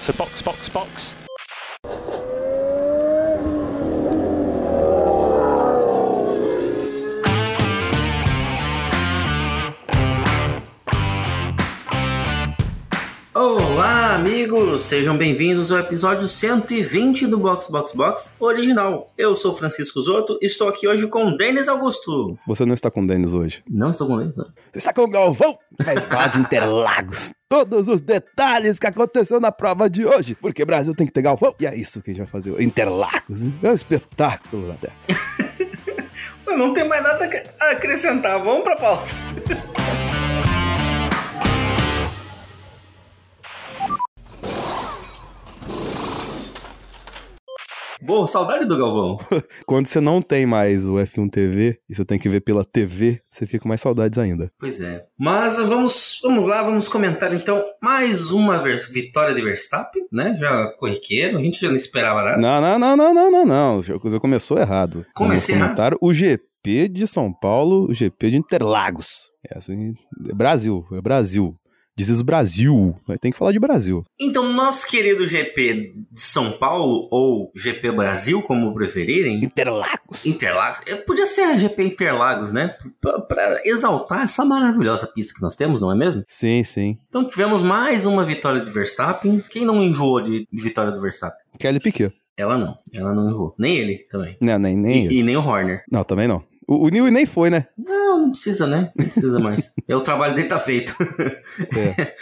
So box, box, box. Amigos! Sejam bem-vindos ao episódio 120 do Box Box Box original. Eu sou Francisco Zoto e estou aqui hoje com Denis Augusto. Você não está com o Denis hoje. Não estou com o Denis. Você está com o Galvão, vai falar de Interlagos. Todos os detalhes que aconteceu na prova de hoje. Porque Brasil tem que ter Galvão. E é isso que a gente vai fazer. Interlagos. É um espetáculo até. Não tem mais nada a acrescentar. Vamos pra pauta. Boa, saudade do Galvão. Quando você não tem mais o F1 TV e você tem que ver pela TV, você fica com mais saudades ainda. Pois é. Mas vamos, vamos lá, vamos comentar então mais uma vitória de Verstappen, né? Já corriqueiro, a gente já não esperava nada. Não, não, não, não, não, não, não. A coisa começou errado. Comecei errado. O GP de São Paulo, o GP de Interlagos. É assim, é Brasil, é Brasil. Dizes Brasil, tem que falar de Brasil. Então, nosso querido GP de São Paulo, ou GP Brasil, como preferirem. Interlagos. Interlagos. Podia ser a GP Interlagos, né? Para exaltar essa maravilhosa pista que nós temos, não é mesmo? Sim, sim. Então, tivemos mais uma vitória de Verstappen. Quem não enjoou de vitória do Verstappen? Kelly Piquet. Ela não, ela não enjoou. Nem ele também. Não, nem, nem e, ele. E nem o Horner. Não, também não. O, o Newey nem foi, né? Não, não precisa, né? Não precisa mais. é o trabalho dele tá feito. É.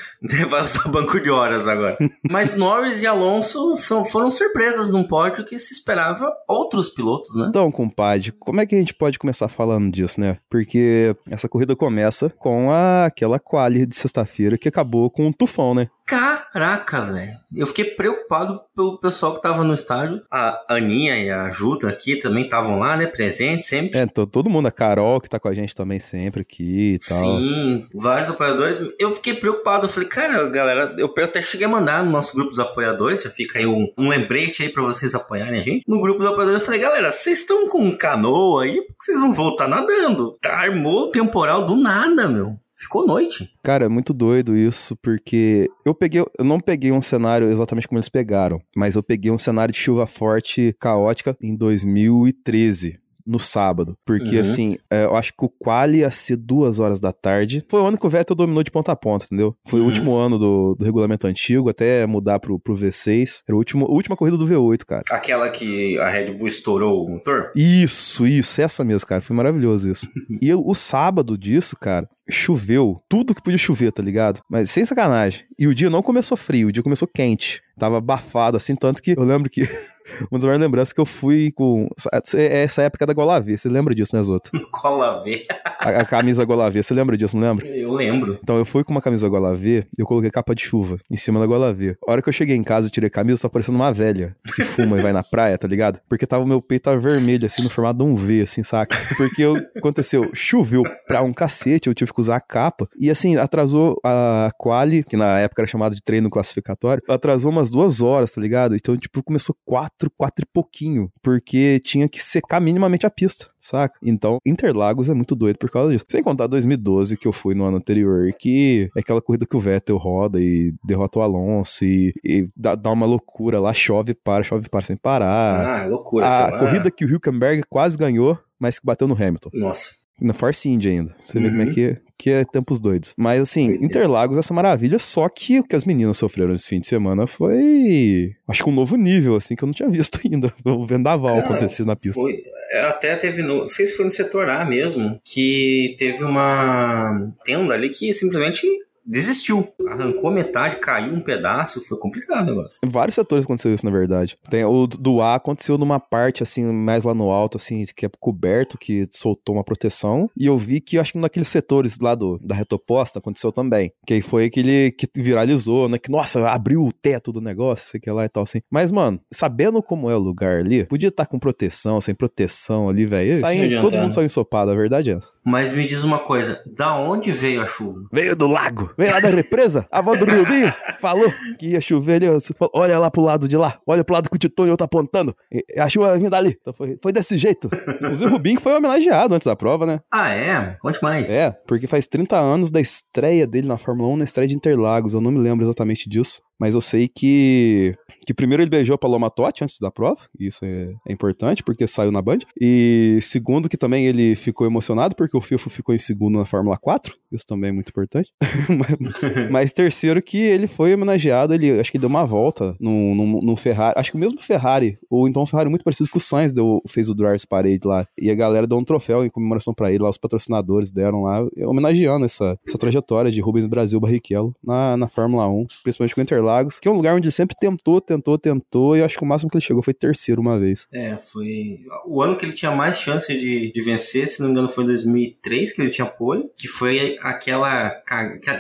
Vai usar banco de horas agora. Mas Norris e Alonso são, foram surpresas num pódio que se esperava outros pilotos, né? Então, compadre, como é que a gente pode começar falando disso, né? Porque essa corrida começa com a, aquela quali de sexta-feira que acabou com um tufão, né? Caraca, velho. Eu fiquei preocupado pelo pessoal que tava no estádio. A Aninha e a Juta aqui também estavam lá, né? Presentes sempre. É, todo mundo. A Carol que tá com a gente também sempre aqui e tal. Sim, vários apoiadores. Eu fiquei preocupado. Eu falei, cara, galera, eu até cheguei a mandar no nosso grupo dos apoiadores. Já fica aí um, um lembrete aí pra vocês apoiarem a gente. No grupo dos apoiadores eu falei, galera, vocês estão com canoa aí? Por que vocês vão voltar nadando? Armou o temporal do nada, meu ficou noite. Cara, é muito doido isso, porque eu peguei, eu não peguei um cenário exatamente como eles pegaram, mas eu peguei um cenário de chuva forte caótica em 2013 no sábado. Porque, uhum. assim, é, eu acho que o quali ia ser duas horas da tarde. Foi o ano que o Vettel dominou de ponta a ponta, entendeu? Foi uhum. o último ano do, do regulamento antigo, até mudar pro, pro V6. Era o último, a última corrida do V8, cara. Aquela que a Red Bull estourou o motor? Isso, isso. Essa mesmo, cara. Foi maravilhoso isso. e eu, o sábado disso, cara, choveu. Tudo que podia chover, tá ligado? Mas sem sacanagem. E o dia não começou frio, o dia começou quente. Tava abafado, assim, tanto que eu lembro que Uma das maiores lembranças que eu fui com. É essa época da Golavê. Você lembra disso, né, Zoto? Golavê. a, a, camisa Golavê. Você lembra disso, não lembra? Eu lembro. Então eu fui com uma camisa Golavê e eu coloquei capa de chuva em cima da Golavê. A hora que eu cheguei em casa e tirei a camisa, só parecendo uma velha que fuma e vai na praia, tá ligado? Porque tava o meu peito tava vermelho, assim, no formato de um V, assim, saca? Porque eu, aconteceu, choveu pra um cacete, eu tive que usar a capa. E assim, atrasou a quali, que na época era chamada de treino classificatório, atrasou umas duas horas, tá ligado? Então, tipo, começou quatro quatro, quatro e pouquinho, porque tinha que secar minimamente a pista, saca? Então, Interlagos é muito doido por causa disso. Sem contar 2012, que eu fui no ano anterior, que é aquela corrida que o Vettel roda e derrota o Alonso e, e dá, dá, uma loucura lá, chove para, chove para sem parar. Ah, loucura. A corrida que o Hülkenberg quase ganhou, mas que bateu no Hamilton. Nossa. Na Force India ainda. Você uhum. vê como é que, que é tempos doidos. Mas assim, Interlagos, essa maravilha, só que o que as meninas sofreram esse fim de semana foi. Acho que um novo nível, assim, que eu não tinha visto ainda. O vendaval Cara, acontecer na pista. Foi, até teve no. Não sei se foi no setor A mesmo, que teve uma tenda ali que simplesmente desistiu. Arrancou metade, caiu um pedaço, foi complicado o negócio. Em vários setores aconteceu isso, na verdade. Tem, o do A aconteceu numa parte, assim, mais lá no alto, assim, que é coberto, que soltou uma proteção. E eu vi que, acho que naqueles setores lá do, da retoposta aconteceu também. Que aí foi aquele que viralizou, né? Que, nossa, abriu o teto do negócio, sei que lá e tal, assim. Mas, mano, sabendo como é o lugar ali, podia estar tá com proteção, sem proteção ali, velho. Todo mundo saiu ensopado, a verdade é essa. Mas me diz uma coisa, da onde veio a chuva? Veio do lago. Vem lá da represa, a avó do Rubinho falou que ia chover ali. Olha lá pro lado de lá, olha pro lado que o Titonho tá apontando. A chuva vindo dali. Então foi, foi desse jeito. Inclusive o Rubinho foi homenageado antes da prova, né? Ah, é? Conte mais. É, porque faz 30 anos da estreia dele na Fórmula 1, na estreia de Interlagos. Eu não me lembro exatamente disso, mas eu sei que que primeiro ele beijou a Paloma Totti antes da prova, isso é, é, importante, porque saiu na Band. E segundo, que também ele ficou emocionado, porque o Filfo ficou em segundo na Fórmula 4, isso também é muito importante. mas, mas, terceiro, que ele foi homenageado, ele acho que deu uma volta no, no, no, Ferrari, acho que o mesmo Ferrari, ou então um Ferrari muito parecido com o Sainz deu, fez o Drivers Parade lá, e a galera deu um troféu em comemoração para ele, lá os patrocinadores deram lá, homenageando essa, essa trajetória de Rubens Brasil Barrichello na, na Fórmula 1, principalmente com Interlagos, que é um lugar onde ele sempre tentou, tentou tentou, tentou, e acho que o máximo que ele chegou foi terceiro uma vez. É, foi o ano que ele tinha mais chance de, de vencer, se não me engano foi em 2003 que ele tinha pole, que foi aquela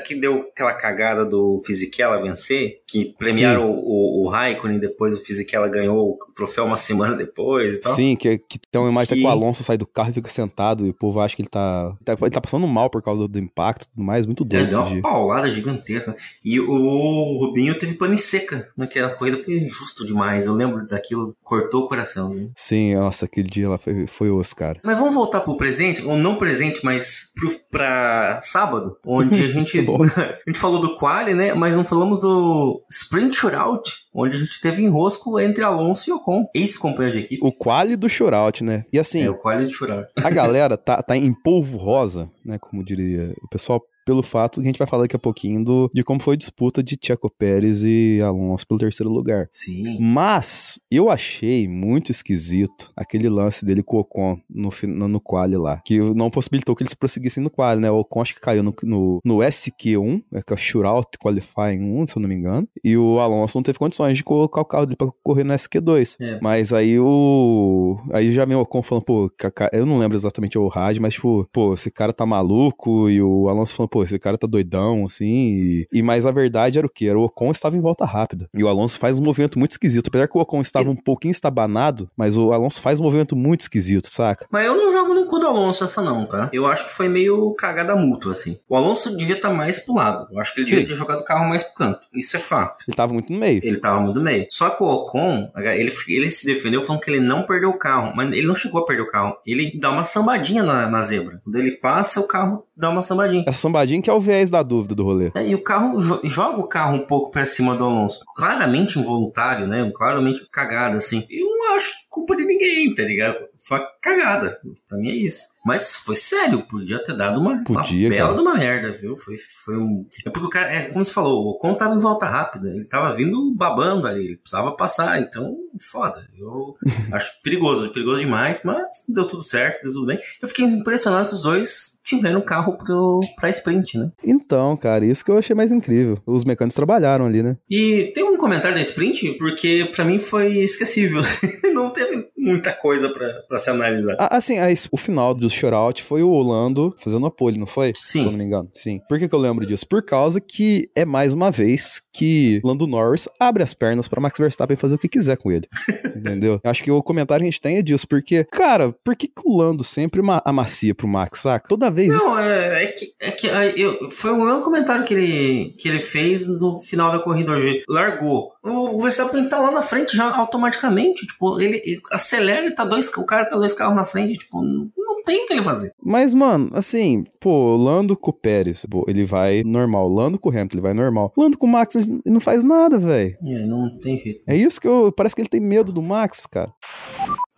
que deu aquela cagada do Fisichella vencer, que premiaram o, o, o Raikkonen, depois o Fisichella ganhou o troféu uma semana depois e tal. Sim, que, que tem uma imagem que... que o Alonso sai do carro e fica sentado, e o povo acha que ele tá, ele tá passando mal por causa do impacto e tudo mais, muito doido. Ele deu uma dia. paulada gigantesca. E o Rubinho teve pane seca naquela corrida, foi injusto demais. Eu lembro daquilo, cortou o coração. Né? Sim, nossa, aquele dia lá foi, foi osso, cara. Mas vamos voltar pro presente, ou não presente, mas pro, pra sábado, onde a gente, a gente falou do quali, né? Mas não falamos do sprint shootout, onde a gente teve enrosco entre Alonso e Ocon, ex-companheiro de equipe. O quali do shootout, né? E assim... É, o quali do shootout. A galera tá, tá em polvo rosa, né? Como diria o pessoal pelo fato que a gente vai falar daqui a pouquinho do, de como foi a disputa de Checo Pérez e Alonso pelo terceiro lugar. Sim. Mas eu achei muito esquisito aquele lance dele com o Ocon no, no, no quali lá, que não possibilitou que eles prosseguissem no quali, né? O Ocon acho que caiu no, no, no SQ1, é que é o Shootout Qualifying 1, se eu não me engano, e o Alonso não teve condições de colocar o carro dele pra correr no SQ2. É. Mas aí o... aí já veio o Ocon falando, pô, eu não lembro exatamente o rádio, mas tipo, pô, esse cara tá maluco, e o Alonso falando, pô, esse cara tá doidão, assim. E, e mas a verdade era o que? Era o Ocon estava em volta rápida. E o Alonso faz um movimento muito esquisito. Apesar que o Ocon estava um pouquinho estabanado, mas o Alonso faz um movimento muito esquisito, saca? Mas eu não jogo no cu do Alonso essa não, tá? Eu acho que foi meio cagada mútua, assim. O Alonso devia estar tá mais pro lado. Eu acho que ele devia Sim. ter jogado o carro mais pro canto. Isso é fato. Ele tava muito no meio. Ele tava muito no meio. Só que o Ocon, ele, ele se defendeu falando que ele não perdeu o carro. Mas ele não chegou a perder o carro. Ele dá uma sambadinha na, na zebra. Quando ele passa, o carro dá uma sambadinha. Essa sambadinha que é o viés da dúvida do rolê. É, e o carro joga o carro um pouco pra cima do Alonso. Claramente involuntário, né? Claramente cagado, assim. Eu não acho que culpa de ninguém, tá ligado? Foi cagada. Pra mim é isso. Mas foi sério, podia ter dado uma, podia, uma bela de uma merda, viu? Foi, foi um. É porque o cara, é como você falou, o Ocon tava em volta rápida, ele tava vindo babando ali, ele precisava passar, então, foda. Eu acho perigoso, perigoso demais, mas deu tudo certo, deu tudo bem. Eu fiquei impressionado que os dois tiveram carro pro, pra sprint, né? Então, cara, isso que eu achei mais incrível. Os mecânicos trabalharam ali, né? E tem um comentário da sprint, porque para mim foi esquecível. Não teve muita coisa para se analisar. Ah, assim, o final do shootout foi o Orlando fazendo a pole, não foi? Sim. Se eu não me engano. Sim. Por que, que eu lembro disso? Por causa que é mais uma vez que Lando Norris abre as pernas para Max Verstappen fazer o que quiser com ele. entendeu? Acho que o comentário que a gente tem é disso, porque, cara, por que, que o Lando sempre amacia pro Max, saca? Toda vez. Não, é, é que, é que eu, foi o mesmo comentário que ele, que ele fez no final da corrida hoje. Largou. O Verstappen tá lá na frente já automaticamente. Tipo, ele, ele acelera e tá dois. O cara tá dois carros na frente, tipo, não tem o que ele fazer. Mas, mano, assim, pô, Lando com o Pérez, pô, ele vai normal. Lando com o Hamilton, ele vai normal. Lando com o Max, ele não faz nada, velho. É, não tem jeito. É isso que eu. Parece que ele tem medo do Max, cara.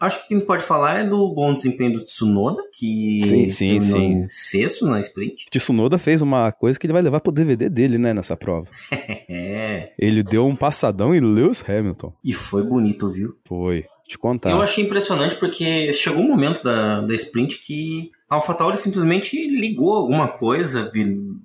Acho que o que a gente pode falar é do bom desempenho do Tsunoda, que sim, sim, sim. sexto na sprint. Tsunoda fez uma coisa que ele vai levar pro DVD dele, né, nessa prova. é. Ele deu um passadão em Lewis Hamilton. E foi bonito, viu? Foi te contar. Eu achei impressionante porque chegou um momento da, da sprint que a AlphaTauri simplesmente ligou alguma coisa,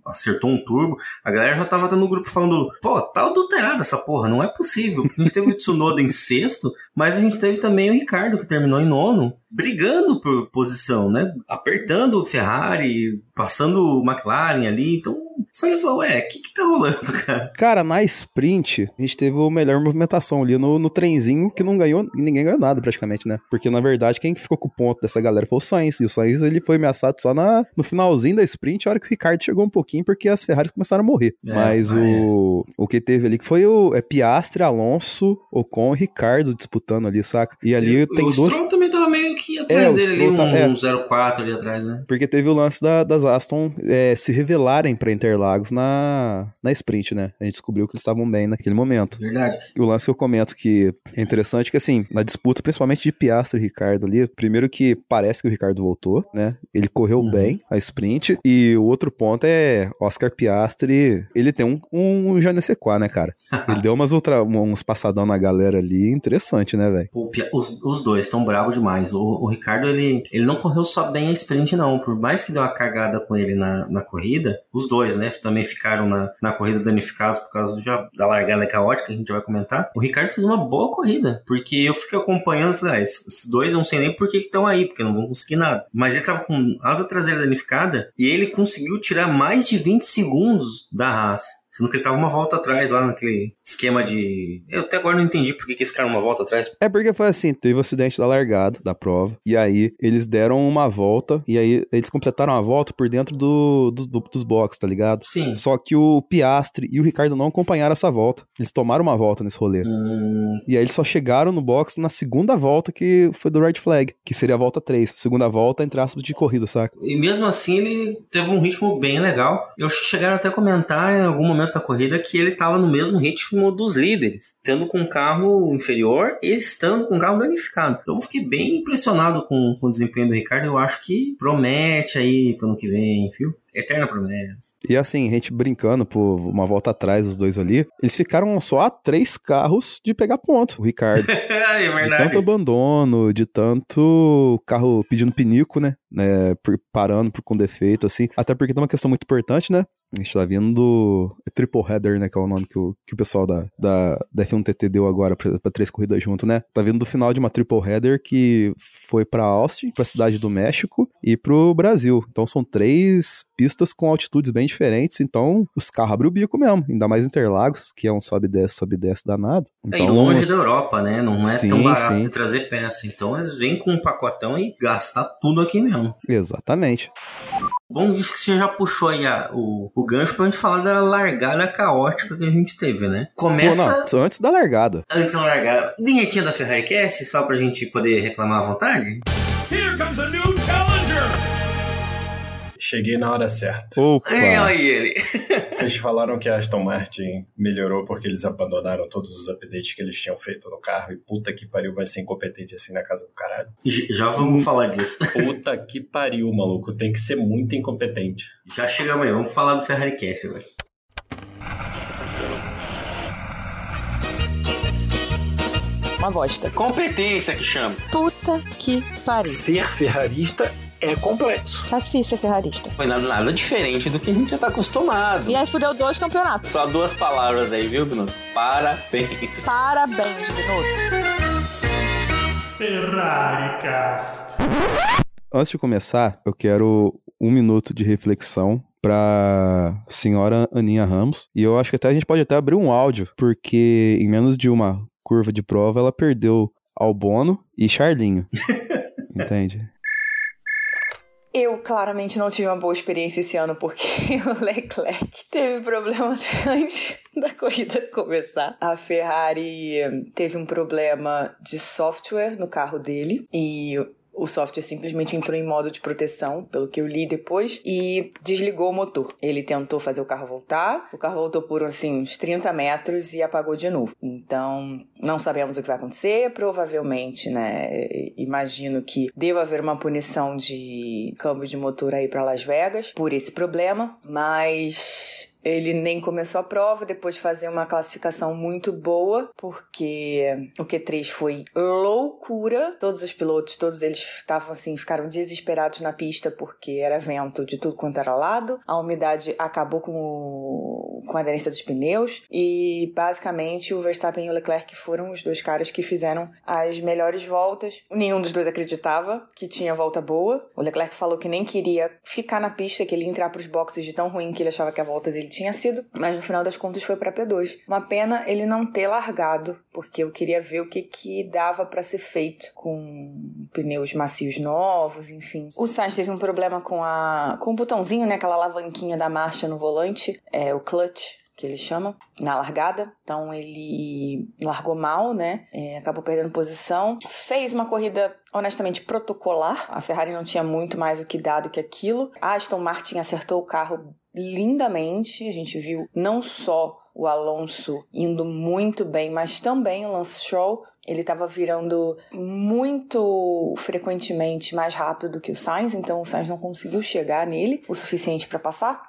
acertou um turbo. A galera já tava no grupo falando: pô, tá adulterada essa porra, não é possível. A gente teve o Tsunoda em sexto, mas a gente teve também o Ricardo, que terminou em nono, brigando por posição, né? Apertando o Ferrari, passando o McLaren ali. Então só ele falou, ué, o que que tá rolando, cara? Cara, na sprint, a gente teve a melhor movimentação ali no, no trenzinho, que não ganhou, ninguém ganhou nada praticamente, né? Porque na verdade, quem ficou com o ponto dessa galera foi o Sainz, e o Sainz ele foi ameaçado só na, no finalzinho da sprint, a hora que o Ricardo chegou um pouquinho, porque as Ferraris começaram a morrer. É, Mas ah, o, o que teve ali que foi o é Piastre, Alonso, Ocon e Ricardo disputando ali, saca? E ali tem o. Stroll também tava meio que atrás É, dele ali, tá- um, é. um 04 ali atrás, né? Porque teve o lance da- das Aston é, se revelarem pra Interlagos na, na sprint, né? A gente descobriu que eles estavam bem naquele momento. Verdade. E o lance que eu comento que é interessante que, assim, na disputa, principalmente de Piastri e Ricardo ali, primeiro que parece que o Ricardo voltou, né? Ele correu Uhum. bem a sprint. E o outro ponto é Oscar Piastri, ele tem um, um já nesse quá, né, cara? Ele deu umas ultra, uns passadão na galera ali, interessante, né, velho? Os, os dois estão bravos demais. O, o Ricardo, ele, ele não correu só bem a sprint, não. Por mais que deu uma cagada com ele na, na corrida, os dois, né, também ficaram na, na corrida danificados por causa do, da largada caótica, a gente vai comentar. O Ricardo fez uma boa corrida, porque eu fiquei acompanhando falei, ah, esses dois eu não sei nem por que estão aí, porque não vão conseguir nada. Mas ele tava com asa traseira danificada e ele conseguiu tirar mais de 20 segundos da Haas. Sendo que ele tava uma volta atrás lá naquele esquema de. Eu até agora não entendi por que, que esse cara uma volta atrás. É porque foi assim, teve o acidente da largada da prova, e aí eles deram uma volta, e aí eles completaram a volta por dentro do, do- do- dos boxes, tá ligado? Sim. Só que o Piastre e o Ricardo não acompanharam essa volta. Eles tomaram uma volta nesse rolê. Hum, E aí eles só chegaram no box na segunda volta que foi do red flag, que seria a volta 3. Segunda volta, entre aspas, de corrida, saca? E mesmo assim ele teve um ritmo bem legal. Eu acho que chegaram até a comentar em algum momento da corrida que ele estava no mesmo ritmo dos líderes, tendo com um carro inferior e estando com um carro danificado. Então eu fiquei bem impressionado com, com o desempenho do Ricardo. Eu acho que promete aí pro ano que vem, viu? Eterna promessa. E assim, a gente brincando por uma volta atrás, os dois ali, eles ficaram só a três carros de pegar ponto, o Ricardo. é De tanto verdade. abandono, de tanto carro pedindo pinico, né? Né, por- parando por, com defeito, assim. Até porque tem uma questão muito importante, né? A gente tá vindo do Triple Header, né? Que é o nome que o, que o pessoal da, da, da F1TT deu agora pra, pra três corridas junto, né? Tá vindo do final de uma Triple Header que foi pra Austin, pra cidade do México e pro Brasil. Então são três pistas com altitudes bem diferentes. Então os carros abrem o bico mesmo. Ainda mais Interlagos, que é um sobe e desce, sobe e desce danado. É, Então, e longe da Europa, né? Não é tão Sim, barato sim. de trazer peça. Então eles vêm com um pacotão e gastar tudo aqui mesmo. Exatamente. Bom, disso que você já puxou aí a- o, o gancho pra gente falar da largada caótica que a gente teve, né? Pô, Começa não, antes da largada. antes da largada. Vinhetinha da Ferrari Cast, só pra gente poder reclamar à vontade? Here comes a new! Cheguei na hora certa. Opa! Olha aí ele. Vocês falaram que a Aston Martin melhorou porque eles abandonaram todos os updates que eles tinham feito no carro e puta que pariu, vai ser incompetente assim na casa do caralho. Já vamos falar disso. Puta que pariu, maluco. Tem que ser muito incompetente. Já chegamos aí, vamos falar do Ferrari Cast agora. Uma bosta. Competência que chama. Puta que pariu. Ser ferrarista é complexo. Tá difícil ser ferrarista. Foi nada, nada diferente do que a gente já tá acostumado. E aí fudeu dois campeonatos. Só duas palavras aí, viu, Bruno? Parabéns. Parabéns, Binotto. Ferrari Cast. Antes de começar, eu quero um minuto de reflexão pra senhora Aninha Ramos. E eu acho que até a gente pode até abrir um áudio, porque em menos de uma curva de prova, ela perdeu Albono e Charlinho. Entende? Eu claramente não tive uma boa experiência esse ano porque o Leclerc teve problema antes da corrida começar. A Ferrari teve um problema de software no carro dele e o software simplesmente entrou em modo de proteção, pelo que eu li depois, e desligou o motor. Ele tentou fazer o carro voltar, o carro voltou por assim uns 30 metros e apagou de novo. Então, não sabemos o que vai acontecer, provavelmente, né? Imagino que deva haver uma punição de câmbio de motor aí para Las Vegas por esse problema, mas Ele nem começou a prova depois de fazer uma classificação muito boa, porque o Q3 foi loucura. Todos os pilotos, todos eles estavam assim, ficaram desesperados na pista porque era vento de tudo quanto era lado. A umidade acabou com, o, com a aderência dos pneus e basicamente o Verstappen e o Leclerc foram os dois caras que fizeram as melhores voltas. Nenhum dos dois acreditava que tinha volta boa. O Leclerc falou que nem queria ficar na pista, que ele ia entrar para os boxes de tão ruim que ele achava que a volta dele tinha sido, mas no final das contas foi para P2. Uma pena ele não ter largado, porque eu queria ver o que que dava para ser feito com pneus macios novos, enfim. O Sainz teve um problema com a com o botãozinho, né, aquela alavanquinha da marcha no volante, é o clutch que ele chama, na largada. Então ele largou mal, né? É, acabou perdendo posição. Fez uma corrida honestamente protocolar. A Ferrari não tinha muito mais o que dar do que aquilo. A Aston Martin acertou o carro lindamente. A gente viu não só o Alonso indo muito bem, mas também o Lance Stroll. Ele estava virando muito frequentemente mais rápido do que o Sainz, então o Sainz não conseguiu chegar nele o suficiente para passar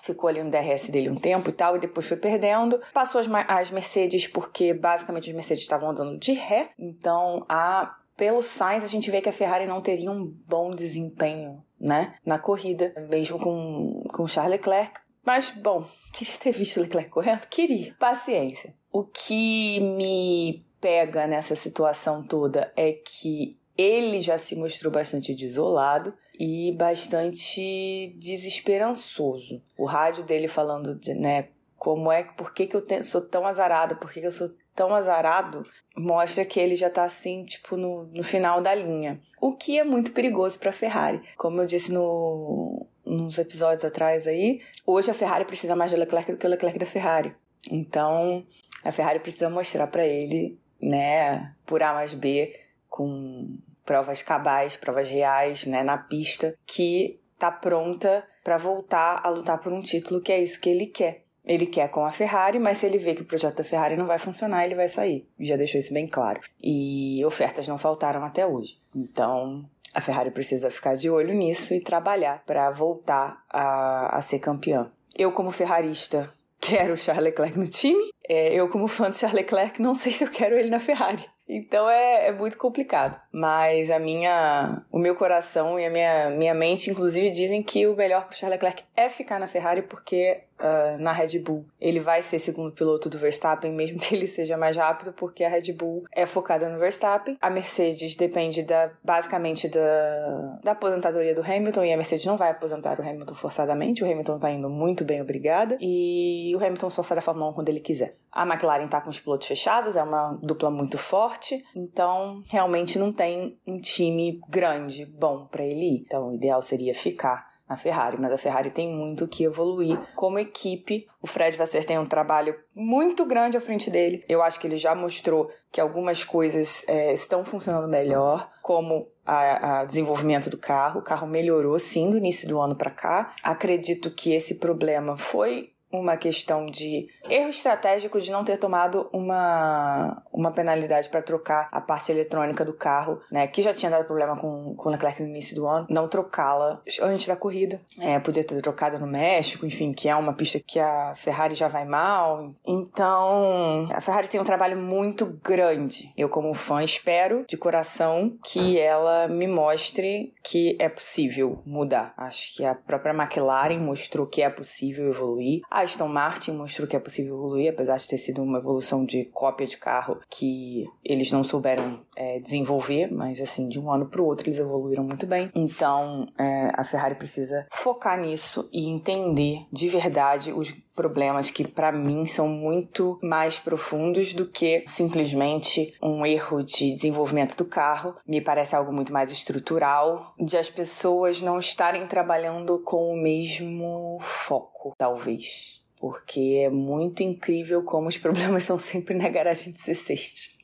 ficou ali no DRS dele um tempo e tal, e depois foi perdendo. Passou as, as Mercedes, porque basicamente as Mercedes estavam andando de ré, então a. Pelo Sainz, a gente vê que a Ferrari não teria um bom desempenho, né? Na corrida, mesmo com, com Charles Leclerc. Mas, bom, queria ter visto Leclerc correndo? Queria. Paciência. O que me pega nessa situação toda é que ele já se mostrou bastante desolado e bastante desesperançoso. O rádio dele falando de, né, como é, por que, que eu sou tão azarado, por que, que eu sou tão azarado, mostra que ele já tá assim, tipo, no, no final da linha. O que é muito perigoso para a Ferrari. Como eu disse no, nos episódios atrás aí, hoje a Ferrari precisa mais do Leclerc do que o Leclerc da Ferrari. Então, a Ferrari precisa mostrar para ele, né, por A mais B, com provas cabais, provas reais, né, na pista, que tá pronta para voltar a lutar por um título, que é isso que ele quer. Ele quer com a Ferrari, mas se ele vê que o projeto da Ferrari não vai funcionar, ele vai sair. Já deixou isso bem claro. E ofertas não faltaram até hoje. Então, a Ferrari precisa ficar de olho nisso e trabalhar para voltar a, a ser campeã. Eu, como ferrarista, quero o Charles Leclerc no time. É, eu, como fã do Charles Leclerc, não sei se eu quero ele na Ferrari. Então é, é muito complicado. Mas a minha, o meu coração e a minha, minha mente, inclusive, dizem que o melhor para Charles Leclerc é ficar na Ferrari porque uh, na Red Bull ele vai ser segundo piloto do Verstappen, mesmo que ele seja mais rápido, porque a Red Bull é focada no Verstappen. A Mercedes depende da, basicamente da, da aposentadoria do Hamilton e a Mercedes não vai aposentar o Hamilton forçadamente. O Hamilton tá indo muito bem, obrigada. E o Hamilton só sai da Fórmula 1 quando ele quiser. A McLaren tá com os pilotos fechados, é uma dupla muito forte, então realmente não tem um time grande, bom para ele ir. Então o ideal seria ficar na Ferrari, mas a Ferrari tem muito que evoluir como equipe. O Fred Vasser tem um trabalho muito grande à frente dele. Eu acho que ele já mostrou que algumas coisas é, estão funcionando melhor, como a, a, desenvolvimento do carro. O carro melhorou sim do início do ano para cá. Acredito que esse problema foi uma questão de erro estratégico de não ter tomado uma, uma penalidade para trocar a parte eletrônica do carro, né? Que já tinha dado problema com, com o Leclerc no início do ano, não trocá-la antes da corrida. É, podia ter trocado no México, enfim, que é uma pista que a Ferrari já vai mal. Então, a Ferrari tem um trabalho muito grande. Eu, como fã, espero de coração que ela me mostre que é possível mudar. Acho que a própria McLaren mostrou que é possível evoluir. A Aston Martin mostrou que é possível evoluir, apesar de ter sido uma evolução de cópia de carro que eles não souberam é, desenvolver, mas assim, de um ano para o outro eles evoluíram muito bem. Então é, a Ferrari precisa focar nisso e entender de verdade os problemas que para mim são muito mais profundos do que simplesmente um erro de desenvolvimento do carro. Me parece algo muito mais estrutural, de as pessoas não estarem trabalhando com o mesmo foco, talvez. Porque é muito incrível como os problemas são sempre na garagem 16.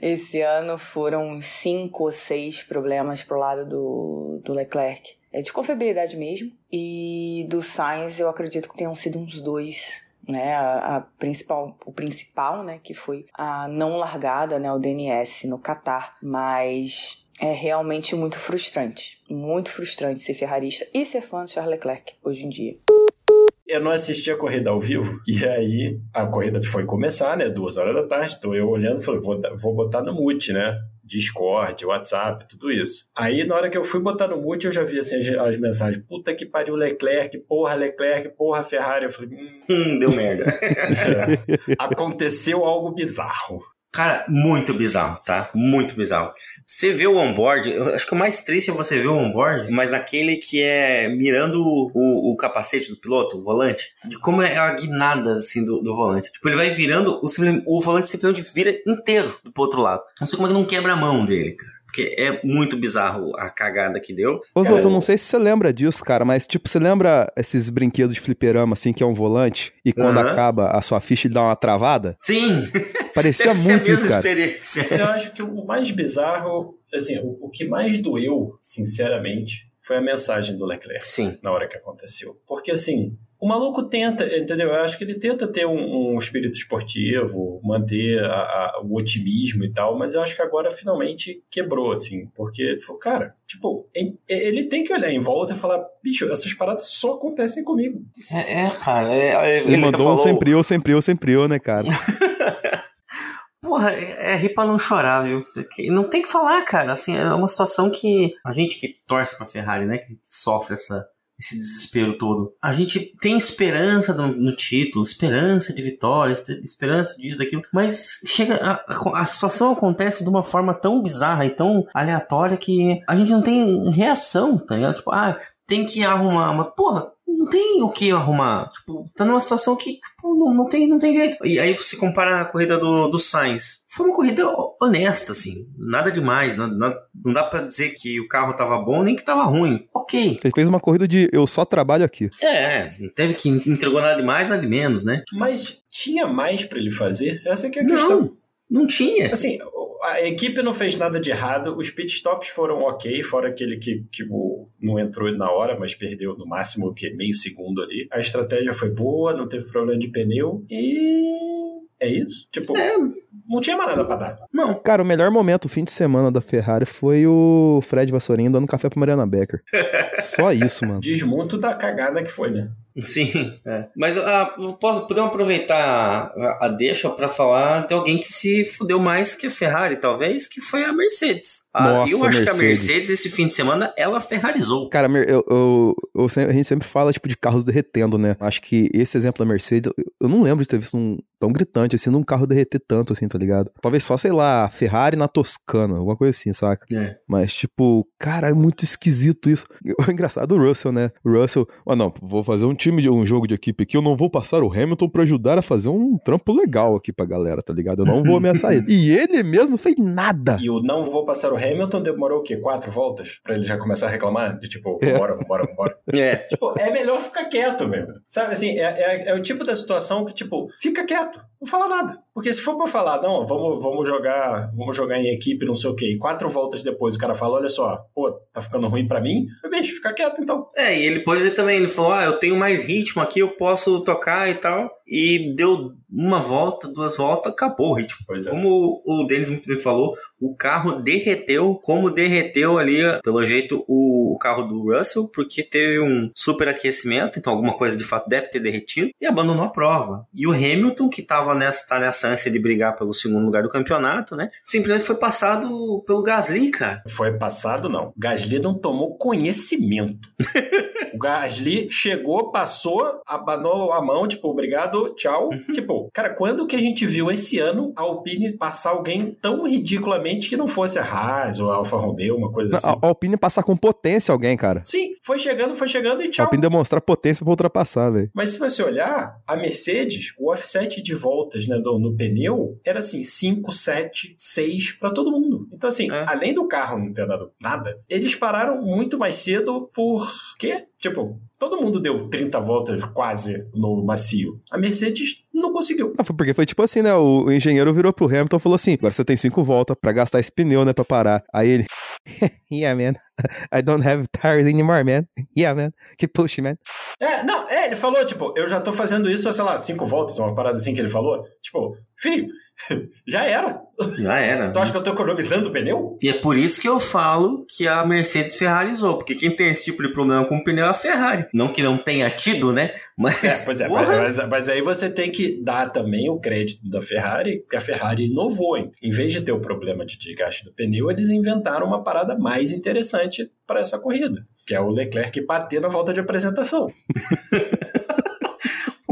Esse ano foram cinco ou seis problemas pro lado do, do Leclerc. É de confiabilidade mesmo. E do Sainz eu acredito que tenham sido uns dois. Né, a, a principal, o principal, né, que foi a não largada, né, o DNS no Qatar, mas é realmente muito frustrante, muito frustrante ser ferrarista e ser fã de Charles Leclerc hoje em dia. Eu não assisti a corrida ao vivo. E aí a corrida foi começar, né? Duas horas da tarde. Tô eu olhando e falei, vou, vou botar no mute, né? Discord, WhatsApp, tudo isso. Aí, na hora que eu fui botar no mute, eu já vi assim, as, as mensagens. Puta que pariu, Leclerc, porra, Leclerc, porra, Ferrari. Eu falei, hum, Hum, deu merda. é. aconteceu algo bizarro. Cara, muito bizarro, tá? Muito bizarro. Você vê o onboard, eu acho que o mais triste é você ver o onboard, mas naquele que é mirando o, o capacete do piloto, o volante, de como é a guinada, assim, do, do volante. Tipo, ele vai virando, o, o volante simplesmente vira inteiro pro outro lado. Não sei como é que não quebra a mão dele, cara. Porque é muito bizarro a cagada que deu. Zoto, eu não sei se você lembra disso, cara, mas tipo, você lembra esses brinquedos de fliperama, assim, que é um volante, e quando Aham. acaba a sua ficha ele dá uma travada? Sim, Parecia deve ser a muito isso, mesma cara. experiência. Eu acho que o mais bizarro, assim, o, o que mais doeu, sinceramente, foi a mensagem do Leclerc. Sim. na hora que aconteceu. Porque, assim, o maluco tenta, entendeu? Eu acho que ele tenta ter um, um espírito esportivo, manter a- a- o otimismo e tal, mas eu acho que agora finalmente quebrou, assim, porque ele falou, cara, tipo, ele tem que olhar em volta e falar, bicho, essas paradas só acontecem comigo. É, é, cara. é- é- Ele mandou um falou- sempre eu, sempre eu, sempre eu, né, cara? Porra, é, é rir pra não chorar, viu? Não tem que falar, cara. Assim, é uma situação que a gente que torce pra Ferrari, né? Que sofre essa, esse desespero todo. A gente tem esperança no, no título, esperança de vitórias, te- esperança disso, daquilo. Mas chega. A- a situação acontece de uma forma tão bizarra e tão aleatória que a gente não tem reação, tá ligado? Tipo, ah, tem que arrumar uma. Porra, não tem o que arrumar. Tipo, tá numa situação que, tipo, não, não, tem, não tem jeito. E aí você compara a corrida do, do Sainz. Foi uma corrida ho- honesta, assim. Nada demais. Não, não, não dá pra dizer que o carro tava bom nem que tava ruim. Ok. Ele fez uma corrida de eu só trabalho aqui. É, não teve que entregou nada de mais, nada de menos, né? Mas tinha mais pra ele fazer? Essa é que é a questão. Não, tinha. Assim, a equipe não fez nada de errado, os pitstops foram ok, fora aquele que, que não entrou na hora, mas perdeu no máximo o quê? Meio segundo ali. A estratégia foi boa, não teve problema de pneu e. É isso? Tipo, É. não tinha mais nada pra dar. Não. Cara, o melhor momento, o fim de semana da Ferrari, foi o Fred Vassourinho dando café pra Mariana Becker. Só isso, mano. Diz muito da cagada que foi, né? Sim, é. Mas ah, posso, podemos aproveitar a, a deixa pra falar de alguém que se fudeu mais que a Ferrari, talvez, que foi a Mercedes. Ah, Nossa, eu acho que a Mercedes. Mercedes, esse fim de semana, ela ferrarizou. Cara, eu, eu- eu a gente sempre fala, tipo, de carros derretendo, né? Acho que esse exemplo da Mercedes, eu, eu não lembro de ter visto um tão gritante, assim, num carro derreter tanto, assim, tá ligado? Talvez só, sei lá, Ferrari na Toscana, alguma coisa assim, saca? É. Mas, tipo, cara, é muito esquisito isso. O engraçado o Russell, né? O Russell, ó, não, vou fazer um time, de um jogo de equipe aqui, eu não vou passar o Hamilton pra ajudar a fazer um trampo legal aqui pra galera, tá ligado? Eu não vou ameaçar ele. E ele mesmo fez nada. E o não vou passar o Hamilton demorou o quê? Quatro voltas? Pra ele já começar a reclamar? De tipo, É. vambora, vambora, vambora. É. Tipo, é melhor ficar quieto mesmo. Sabe assim, é, é, é o tipo da situação que, tipo, fica quieto, correto. Não fala nada. Porque se for pra falar, não, vamos, vamos jogar, vamos jogar em equipe, não sei o quê, e quatro voltas depois o cara fala, olha só, pô, tá ficando ruim pra mim, bicho, fica quieto então. É, e ele depois ele também ele falou: Ah, eu tenho mais ritmo aqui, eu posso tocar e tal. E deu uma volta, duas voltas, acabou o ritmo. Pois é. Como o Denis muito bem falou, o carro derreteu, como derreteu ali, pelo jeito, o, o carro do Russell, porque teve um superaquecimento, então alguma coisa de fato deve ter derretido, e abandonou a prova. E o Hamilton, que tava nessa, tá nessa ânsia de brigar pelo segundo lugar do campeonato, né? Simplesmente foi passado pelo Gasly, cara. Foi passado, não. Gasly não tomou conhecimento. o Gasly chegou, passou, abanou a mão, tipo, obrigado, tchau. tipo, cara, quando que a gente viu esse ano a Alpine passar alguém tão ridiculamente que não fosse a Haas ou a Alfa Romeo, uma coisa assim? A, a Alpine passar com potência alguém, cara. Sim, foi chegando, foi chegando e A tchau. Alpine demonstrar potência pra ultrapassar, velho. Mas se você olhar, a Mercedes, o offset de voltas né, do- no pneu era assim, 5, 7, 6 para todo mundo. Então, assim, É. além do carro não ter dado nada, eles pararam muito mais cedo por quê? Tipo, todo mundo deu 30 voltas quase no macio. A Mercedes não conseguiu. Ah, porque foi tipo assim, né? O, engenheiro virou pro Hamilton e falou assim: agora você tem cinco voltas pra gastar esse pneu, né? Pra parar. Aí ele. yeah, man. I don't have tires anymore, man. Yeah, man. Keep pushing, man. É, não, é, ele falou, tipo, eu já tô fazendo isso há, sei lá, cinco voltas, uma parada assim que ele falou. Tipo, filho, Já era. Já era. Tu acha que eu tô economizando o pneu? E é por isso que eu falo que a Mercedes ferrarizou, porque quem tem esse tipo de problema com o pneu é a Ferrari. Não que não tenha tido, né? Mas, É, pois é, porra, mas, mas aí você tem que dar também o crédito da Ferrari, que a Ferrari inovou. hein? Em vez de ter o problema de desgaste do pneu, eles inventaram uma parada mais interessante para essa corrida, que é o Leclerc bater na volta de apresentação.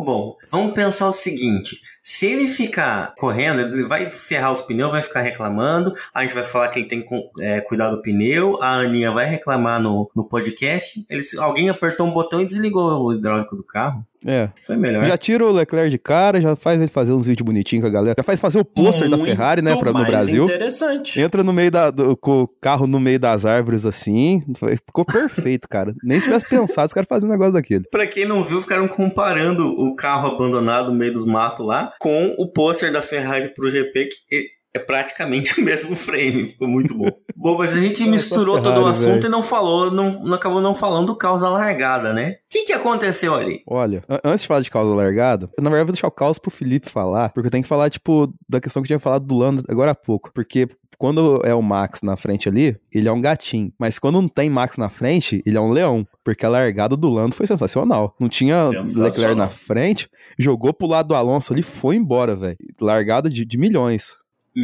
Bom, vamos pensar o seguinte: se ele ficar correndo, ele vai ferrar os pneus, vai ficar reclamando. A gente vai falar que ele tem que é, cuidar do pneu. A Aninha vai reclamar no, no podcast. Eles, alguém apertou um botão e desligou o hidráulico do carro. É. Foi melhor. Já tira o Leclerc de cara, já faz ele fazer uns vídeos bonitinhos com a galera. Já faz fazer o pôster da Ferrari, né, pra, no Brasil. interessante. Entra no meio da, do, com o carro no meio das árvores assim. Ficou perfeito, cara. Nem se tivesse pensado, os caras faziam um negócio daquele. Pra quem não viu, ficaram comparando o carro abandonado no meio dos matos lá com o pôster da Ferrari pro GP, que é praticamente o mesmo frame. Ficou muito bom. bom, mas a gente Nossa, misturou Ferrari, todo o assunto e não falou, não, não acabou não falando do caos da largada, né? O que, que aconteceu ali? Olha, an- antes de falar de causa largada, eu, na verdade vou deixar o caos pro Felipe falar, porque eu tenho que falar, tipo, da questão que eu tinha falado do Lando agora há pouco. Porque quando é o Max na frente ali, ele é um gatinho. Mas quando não tem Max na frente, ele é um leão. Porque a largada do Lando foi sensacional. Não tinha Sensacional. Leclerc na frente, jogou pro lado do Alonso ali, foi embora, velho. Largada de, de milhões.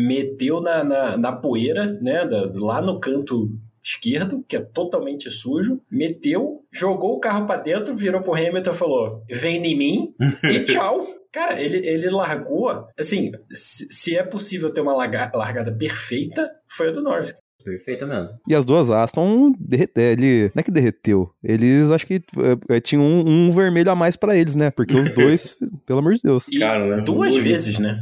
Meteu na, na, na poeira, né? da- lá no canto esquerdo, que é totalmente sujo, meteu, jogou o carro pra dentro, virou pro Hamilton e falou: vem em mim e tchau. Cara, ele, ele largou, assim, se, se é possível ter uma larga- largada perfeita, foi a do Norris. Perfeito mesmo. E as duas Aston derreteu. Ele. Não é que derreteu. Eles acho que é, é, tinham um, um vermelho a mais pra eles, né? Porque os dois, pelo amor de Deus. E Cara, né? duas Bonito. vezes, né?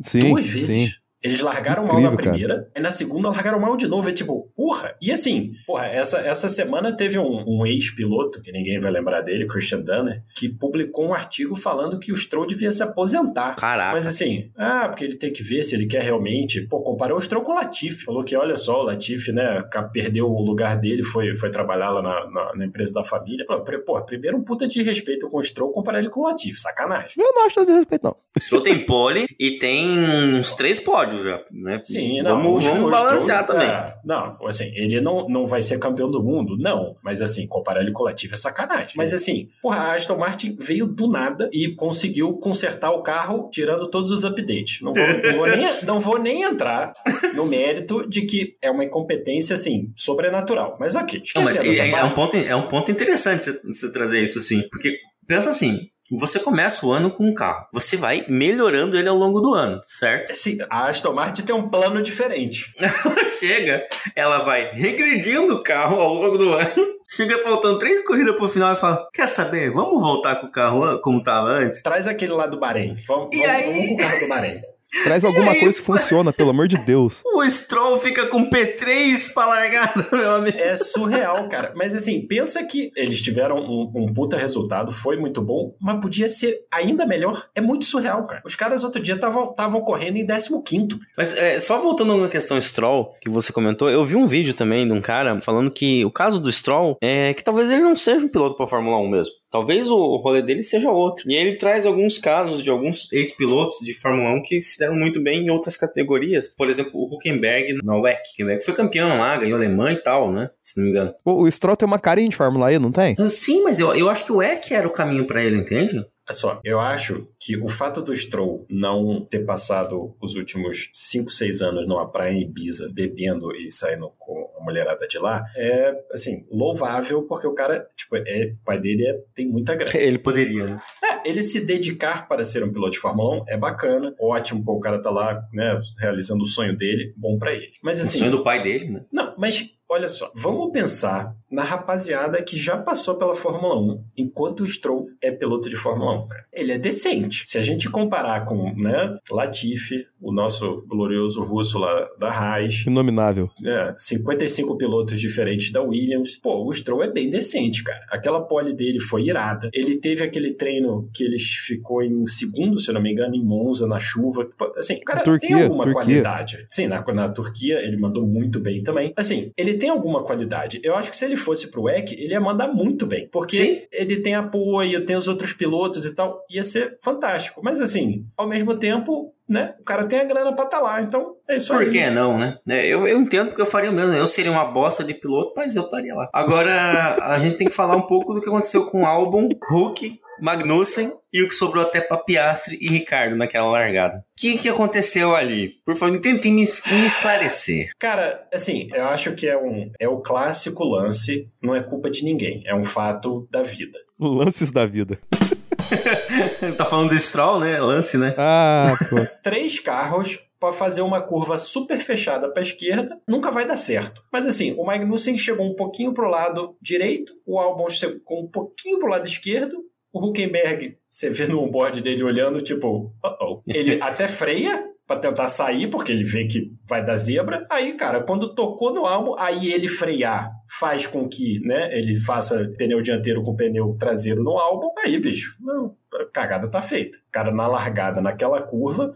Sim, duas vezes. sim. Eles largaram mal Incrível, na cara. primeira, e na segunda largaram mal de novo. É tipo, porra. E assim, porra, essa, essa semana teve um, um ex-piloto, que ninguém vai lembrar dele, Christian Dunner, que publicou um artigo falando que o Stroll devia se aposentar. Caraca. Mas assim, ah, porque ele tem que ver se ele quer realmente. Pô, comparou o Stroll com o Latifi. Falou que, olha só, o Latifi, né, perdeu o lugar dele, foi, foi trabalhar lá na, na, na empresa da família. Pô, pre- pô, primeiro um puta de respeito com o Stroll, comparar ele com o Latifi, sacanagem. Eu não acho de respeito, não. Stroll tem pole e tem uns três pódios já, né? Sim, não, vamos, balancear também. é, não, assim, ele não, não vai ser campeão do mundo, não. Mas assim, comparar ele com o Latifi é sacanagem. Mas assim, porra, a Aston Martin veio do nada e conseguiu consertar o carro tirando todos os updates. Não vou, não vou nem, não vou nem entrar no mérito de que é uma incompetência, assim, sobrenatural. Mas ok, Não, mas é, é um ponto, é um ponto interessante você, você trazer isso, sim. Porque, pensa assim, você começa o ano com um carro. Você vai melhorando ele ao longo do ano, certo? Sim, a Aston Martin tem um plano diferente. Chega, ela vai regredindo o carro ao longo do ano. Chega faltando três corridas pro final e fala: Quer saber? Vamos voltar com o carro como tava antes? Traz aquele lá do Bahrein. Vamos, E vamos, aí? vamos com o carro do Bahrein. Traz alguma aí, coisa que funciona, pelo amor de Deus. O Stroll fica com P3 pra largada, meu amigo. É surreal, cara. Mas assim, pensa que eles tiveram um, um puta resultado, foi muito bom, mas podia ser ainda melhor. É muito surreal, cara. Os caras outro dia estavam correndo em 15. Mas é, só voltando na questão Stroll, que você comentou, eu vi um vídeo também de um cara falando que o caso do Stroll é que talvez ele não seja um piloto pra Fórmula 1 mesmo. Talvez o, rolê dele seja outro. E ele traz alguns casos de alguns ex-pilotos de Fórmula 1 que se deram muito bem em outras categorias. Por exemplo, o Huckenberg na WEC. Huckenberg foi campeão lá, ganhou alemã e tal, né? Se não me engano. O, o Stroll tem uma carinha de Fórmula E, não tem? Sim, mas eu, eu acho que o WEC era o caminho pra ele, entende? Olha só, eu acho que o fato do Stroll não ter passado os últimos 5, 6 anos numa praia em Ibiza, bebendo e saindo com a mulherada de lá, é, assim, louvável, porque o cara, tipo, é, o pai dele é, tem muita grana. Ele poderia, né? É, ele se dedicar para ser um piloto de Fórmula 1 é bacana, ótimo, pô, o cara tá lá, né, realizando o sonho dele, bom pra ele. Mas O assim, sonho do pai dele, né? não, mas olha só, vamos pensar na rapaziada que já passou pela Fórmula 1, enquanto o Stroll é piloto de Fórmula 1, cara. Ele é decente. Se a gente comparar com, né, Latifi, o nosso glorioso russo lá da Haas, Inominável. é, 55 pilotos diferentes da Williams. Pô, o Stroll é bem decente, cara. Aquela pole dele foi irada. Ele teve aquele treino que ele ficou em segundo, se eu não me engano, em Monza, na chuva. Pô, Assim, o cara Turquia, tem alguma Turquia. qualidade. Sim, na, na Turquia ele mandou muito bem também. Assim, ele tem alguma qualidade. Eu acho que se ele fosse pro WEC, ele ia mandar muito bem. Porque Sim. ele tem apoio, tem os outros pilotos e tal. Ia ser fantástico. Mas assim, ao mesmo tempo, né? O cara tem a grana pra estar lá, então é isso Por aí. que não, né? É, Eu, eu entendo porque eu faria o mesmo. Eu seria uma bosta de piloto, mas eu estaria lá. Agora, a gente tem que falar um pouco do que aconteceu com o álbum, Hulk, Magnussen e o que sobrou até pra Piastri e Ricardo naquela largada. O que, que aconteceu ali? Por favor, tentem me, me esclarecer. Cara, assim, eu acho que é, um, é o clássico lance, não é culpa de ninguém, é um fato da vida. Lances da vida. tá falando do Stroll, né? Lance, né? Ah, pô. Três carros pra fazer uma curva super fechada pra esquerda, nunca vai dar certo. Mas assim, o Magnussen chegou um pouquinho pro lado direito, o Albon chegou um pouquinho pro lado esquerdo, o Huckenberg, você vê no onboard dele olhando, tipo, uh-oh. Ele até freia pra tentar sair, porque ele vê que vai dar zebra. Aí, cara, quando tocou no álbum, aí ele frear faz com que, né, ele faça pneu dianteiro com pneu traseiro no álbum. Aí, bicho, não, a cagada tá feita. Cara, na largada, naquela curva,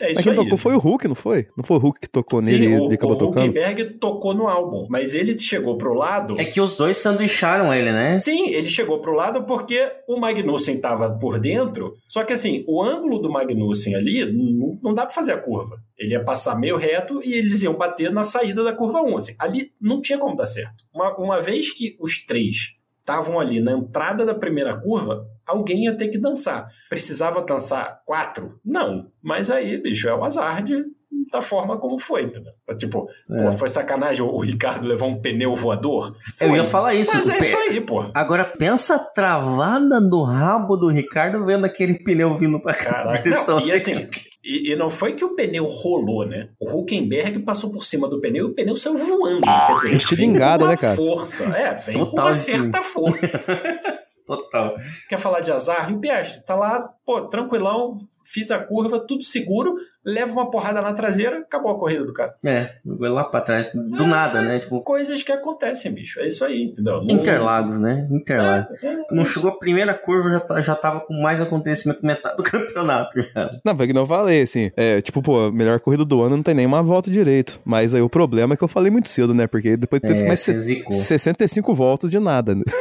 é Mas isso quem aí. tocou foi o Hulk, não foi? Não foi o Hulk que tocou Sim, nele o, e ele acabou o tocando? Huckenberg tocou no álbum, mas ele chegou pro lado. É que os dois sanduicharam ele, né? Sim, ele chegou pro lado porque o Magnussen tava por dentro. Só que assim, o ângulo do Magnussen ali não, não dá pra fazer a curva. Ele ia passar meio reto e eles iam bater na saída da curva 1. Assim, ali não tinha como dar certo. Uma, uma vez que os três estavam ali na entrada da primeira curva, alguém ia ter que dançar. Precisava dançar quatro? Não. Mas aí, bicho, é o azar de, da forma como foi, entendeu? Tipo, É. pô, foi sacanagem o Ricardo levar um pneu voador? Eu Foi. ia falar isso. Mas é pe- isso aí, pô. Agora pensa a travada do rabo do Ricardo vendo aquele pneu vindo pra cá. Caraca, não, e assim, e, e não foi que o pneu rolou, né? O Huckenberg passou por cima do pneu e o pneu saiu voando. Quer dizer, Estilingada, vem com uma né, cara? força. É, vem com Total uma estilingue. certa força. Total. Quer falar de azar? E o Piastri tá lá, pô, tranquilão, fiz a curva, tudo seguro, leva uma porrada na traseira, acabou a corrida do cara. É, lá pra trás. Do nada, né? Tipo, Coisas que acontecem, bicho. É isso aí, entendeu? Não- Interlagos, né? Interlagos. É, é, Não chegou a primeira curva, já, tá- já tava com mais acontecimento que metade do campeonato. já. Não, foi que não falei, assim. É, tipo, pô, melhor corrida do ano não tem nenhuma volta direito. Mas aí o problema é que eu falei muito cedo, né? Porque depois teve É, mais você se- zicou. 65 voltas de nada. né?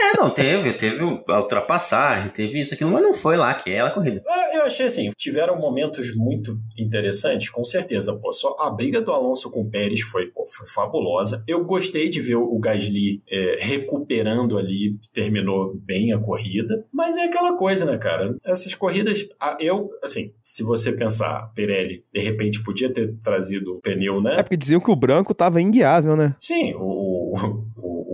É, não, teve, teve a ultrapassagem, teve isso, aquilo, mas não foi lá, que é a corrida. É, Eu achei assim, tiveram momentos muito interessantes, com certeza. Pô, só a briga do Alonso com o Pérez foi, pô, foi fabulosa. Eu gostei de ver o Gasly é, recuperando ali, terminou bem a corrida. Mas é aquela coisa, né, cara? Essas corridas, eu, assim, se você pensar, Pirelli, de repente podia ter trazido o pneu, né? É porque diziam que o branco tava inguiável, né? Sim, o,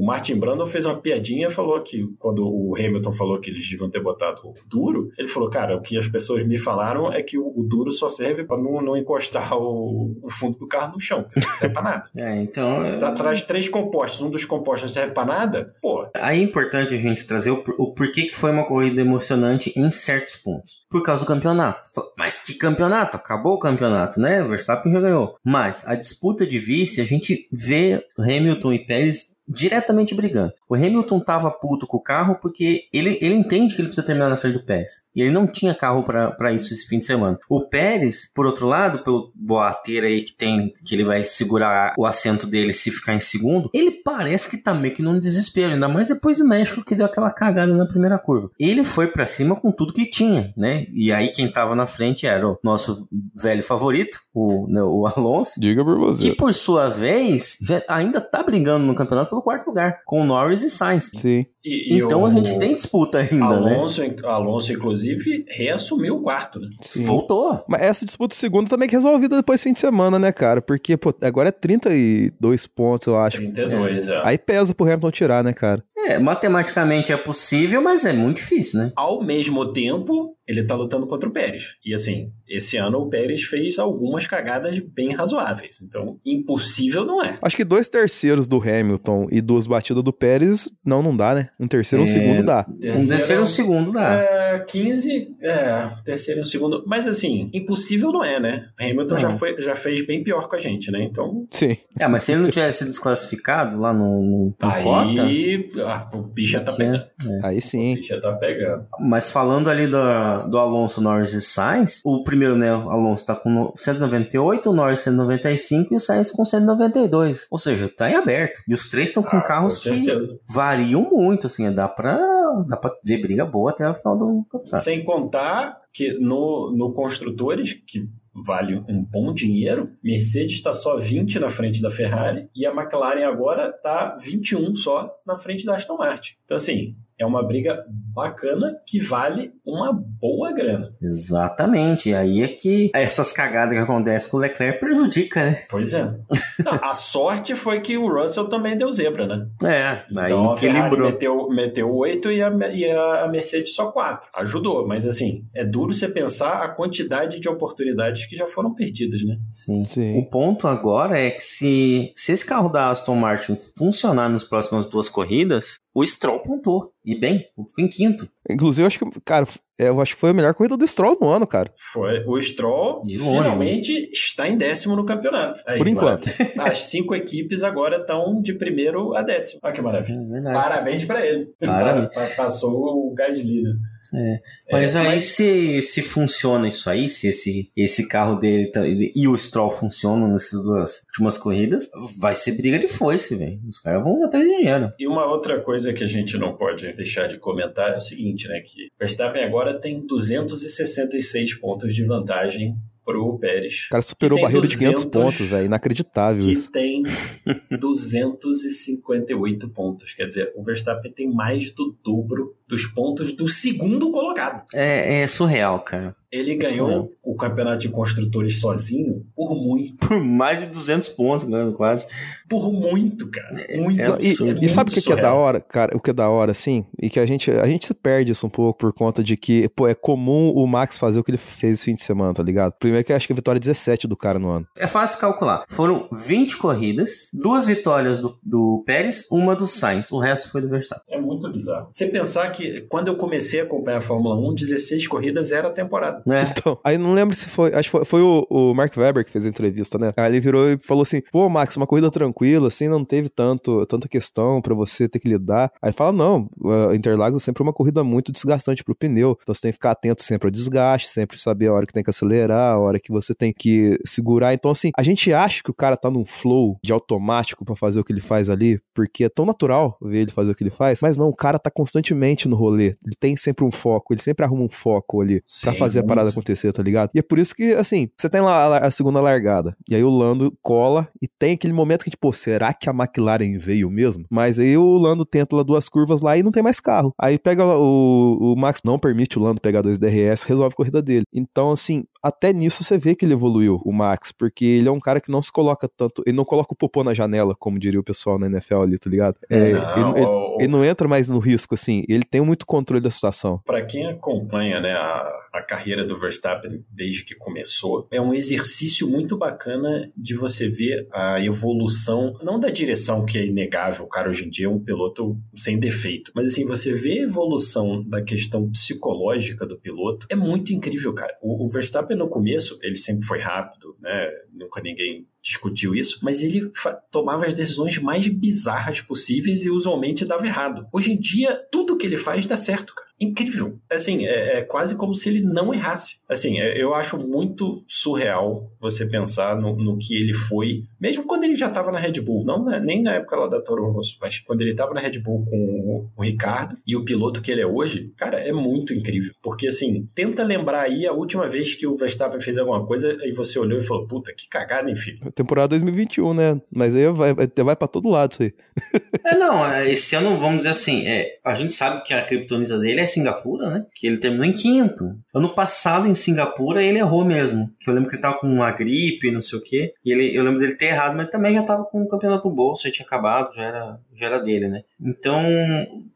o, Martin Brandon fez uma piadinha e falou que quando o Hamilton falou que eles deviam ter botado o duro, ele falou, cara, o que as pessoas me falaram é que o, o duro só serve pra não, não encostar o, o fundo do carro no chão, que não serve pra nada. É, então. é- Tá atrás de três compostos, um dos compostos não serve pra nada, pô, Aí é importante a gente trazer o, por- o porquê que foi uma corrida emocionante em certos pontos. Por causa do campeonato. Mas que campeonato? Acabou o campeonato, né? Verstappen já ganhou. Mas a disputa de vice, a gente vê Hamilton e Pérez diretamente brigando. O Hamilton tava puto com o carro porque ele, ele entende que ele precisa terminar na frente do Pérez. E ele não tinha carro pra pra isso esse fim de semana. O Pérez, por outro lado, pelo boateiro aí que tem, que ele vai segurar o assento dele se ficar em segundo, ele parece que tá meio que num desespero, ainda mais depois do México que deu aquela cagada na primeira curva. Ele foi pra cima com tudo que tinha, né? E aí quem tava na frente era o nosso velho favorito, o, né, o Alonso. Diga por você. Que por sua vez ainda tá brigando no campeonato pelo quarto lugar, com o Norris e Sainz. Sim. e, e Então o, a gente tem disputa ainda, né? Alonso, Alonso, inclusive, reassumiu o quarto, né? Sim. Voltou. Mas essa disputa segunda também que é resolvida depois do fim de semana, né, cara? Porque, pô, agora é 32 pontos, eu acho. 32, é. Aí pesa pro Hamilton tirar, né, cara? É, matematicamente é possível, mas é muito difícil, né? Ao mesmo tempo, ele tá lutando contra o Pérez. E assim, esse ano o Pérez fez algumas cagadas bem razoáveis. Então, impossível não é. Acho que dois terceiros do Hamilton e duas batidas do Pérez, não, não dá, né? Um terceiro e um É, segundo dá. Um terceiro e um segundo dá. É, 15, é, terceiro e um segundo. Mas assim, impossível não é, né? Hamilton Não. já, foi, já fez bem pior com a gente, né? Então, Sim. É, mas se ele não tivesse desclassificado lá no, no, no Cota, aí ah, o bicho já tá tinha- pegando. Aí O sim. bicho já tá pegando. Mas falando ali do, do Alonso, Norris e Sainz, o primeiro, né, o Alonso tá com 198, o Norris 195 e o Sainz com 192. Ou seja, tá em aberto. E os três estão com Ah, carros com que variam muito, assim, dá pra dá pra ver briga boa até o final do campeonato. Sem contar que no, no Construtores, que vale um bom dinheiro, Mercedes está só 20 na frente da Ferrari e a McLaren agora está 21 só na frente da Aston Martin. Então, assim, é uma briga bacana que vale uma boa grana. Exatamente. E aí é que essas cagadas que acontecem com o Leclerc prejudica, né? Pois é. Não, a sorte foi que o Russell também deu zebra, né? É, aí Então a Ferrari equilibrou. meteu, meteu 8 e a, e a Mercedes só 4. Ajudou, mas assim, é duro você pensar a quantidade de oportunidades que já foram perdidas, né? Sim. Sim. O ponto agora é que se, se esse carro da Aston Martin funcionar nas próximas duas corridas, o Stroll pontou. E bem, ficou em quinto. Inclusive, eu acho que, cara, é, eu acho que foi a melhor corrida do Stroll no ano, cara. Foi o Stroll De longe, finalmente está em décimo no campeonato. Aí, Por enquanto. As cinco equipes agora estão de primeiro a décimo. Olha que maravilha. É. Parabéns para ele. Parabéns. Pa- pa- Passou o Gasly, né? É. Mas É, aí mas- se, se funciona isso aí, se esse, esse carro dele tá- e o Stroll funcionam nessas duas últimas corridas, vai ser briga de foice, velho. Os caras vão atrás de dinheiro. E uma outra coisa que a gente não pode deixar de comentar é o seguinte, né? Que Verstappen agora tem 266 pontos de vantagem pro Pérez. O cara superou a barreira de 500 200 pontos, velho. Inacreditável Que isso. tem 258 pontos. Quer dizer, o Verstappen tem mais do dobro dos pontos do segundo colocado. É, é surreal, cara. Ele Isso ganhou mesmo. o campeonato de construtores sozinho por muito. Por mais de 200 pontos, ganhando quase. Por muito, cara. Muito. é Não, absurdo. E, e sabe o que, que é da surreal. hora, cara? O que é da hora, assim, e que a gente, a gente se perde isso um pouco por conta de que, pô, é comum o Max fazer o que ele fez esse fim de semana, tá ligado? Primeiro que eu acho que a vitória é 17 do cara no ano. É fácil calcular. Foram 20 corridas, duas vitórias do, do Pérez, uma do Sainz. O resto foi do Verstappen. É muito bizarro. Você pensar que quando eu comecei a acompanhar a Fórmula 1, 16 corridas era a temporada. Né? Então, aí não lembro se foi, acho que foi, foi o, o Mark Webber que fez a entrevista, né? Aí ele virou e falou assim: pô, Max, uma corrida tranquila, assim, não teve tanto, tanta questão pra você ter que lidar. Aí fala: não, Interlagos é sempre uma corrida muito desgastante pro pneu, então você tem que ficar atento sempre ao desgaste, sempre saber a hora que tem que acelerar, a hora que você tem que segurar. Então, assim, a gente acha que o cara tá num flow de automático pra fazer o que ele faz ali, porque é tão natural ver ele fazer o que ele faz, mas não, o cara tá constantemente no rolê, ele tem sempre um foco, ele sempre arruma um foco ali pra Sim, fazer a parada muito. acontecer, tá ligado? E é por isso que, assim, você tem lá a, a segunda largada, e aí o Lando cola, e tem aquele momento que, tipo, será que a McLaren veio mesmo? Mas aí o Lando tenta lá duas curvas lá e não tem mais carro. Aí pega o, o Max, não permite o Lando pegar dois DRS, resolve a corrida dele. Então, assim, até nisso você vê que ele evoluiu, o Max, porque ele é um cara que não se coloca tanto, ele não coloca o popô na janela, como diria o pessoal na NFL ali, tá ligado? É, Não, ele, ele- ele não entra mais no risco, assim, ele tem muito controle da situação. Para quem acompanha né, a, a carreira do Verstappen desde que começou, é um exercício muito bacana de você ver a evolução, não da direção que é inegável, o cara hoje em dia é um piloto sem defeito, mas assim, você vê a evolução da questão psicológica do piloto, é muito incrível, cara. O, o Verstappen no começo, ele sempre foi rápido, né? Nunca ninguém discutiu isso, mas ele tomava as decisões mais bizarras possíveis e usualmente dava errado. Hoje em dia, tudo que ele faz dá certo, cara. Incrível. Assim, é, é quase como se ele não errasse. Assim, é- eu acho muito surreal você pensar no, no que ele foi, mesmo quando ele já estava na Red Bull, não na- nem na época lá da Toro Rosso, mas quando ele estava na Red Bull com o, o Ricardo e o piloto que ele é hoje, cara, é muito incrível. Porque, assim, tenta lembrar aí a última vez que o Verstappen fez alguma coisa e você olhou e falou, puta, que cagada, hein, filho? Temporada 2021, né? Mas aí vai, vai, vai pra todo lado isso aí. É, não, é, esse ano, vamos dizer assim, é, a gente sabe que a criptonita dele é Singapura, né? Que ele terminou em quinto. Ano passado, em Singapura, ele errou mesmo. Que eu lembro que ele tava com uma gripe, não sei o quê. E ele, eu lembro dele ter errado, mas também já tava com o campeonato bolso, já tinha acabado, já era, já era dele, né? Então,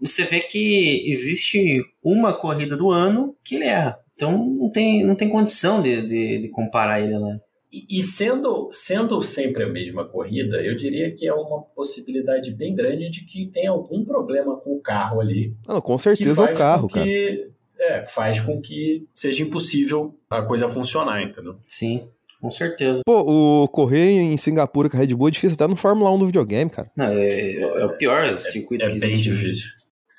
você vê que existe uma corrida do ano que ele erra. Então, não tem, não tem condição de, de, de comparar ele, né? E, e sendo, sendo sempre a mesma corrida, eu diria que é uma possibilidade bem grande de que tem algum problema com o carro ali. Não, com certeza é faz o carro, com cara. que, É, faz com que seja impossível a coisa funcionar, entendeu? Sim, com certeza. Pô, o correr em Singapura com a Red Bull é difícil até no Fórmula 1 do videogame, cara. Não, é, é o pior circuito É que bem existe. difícil.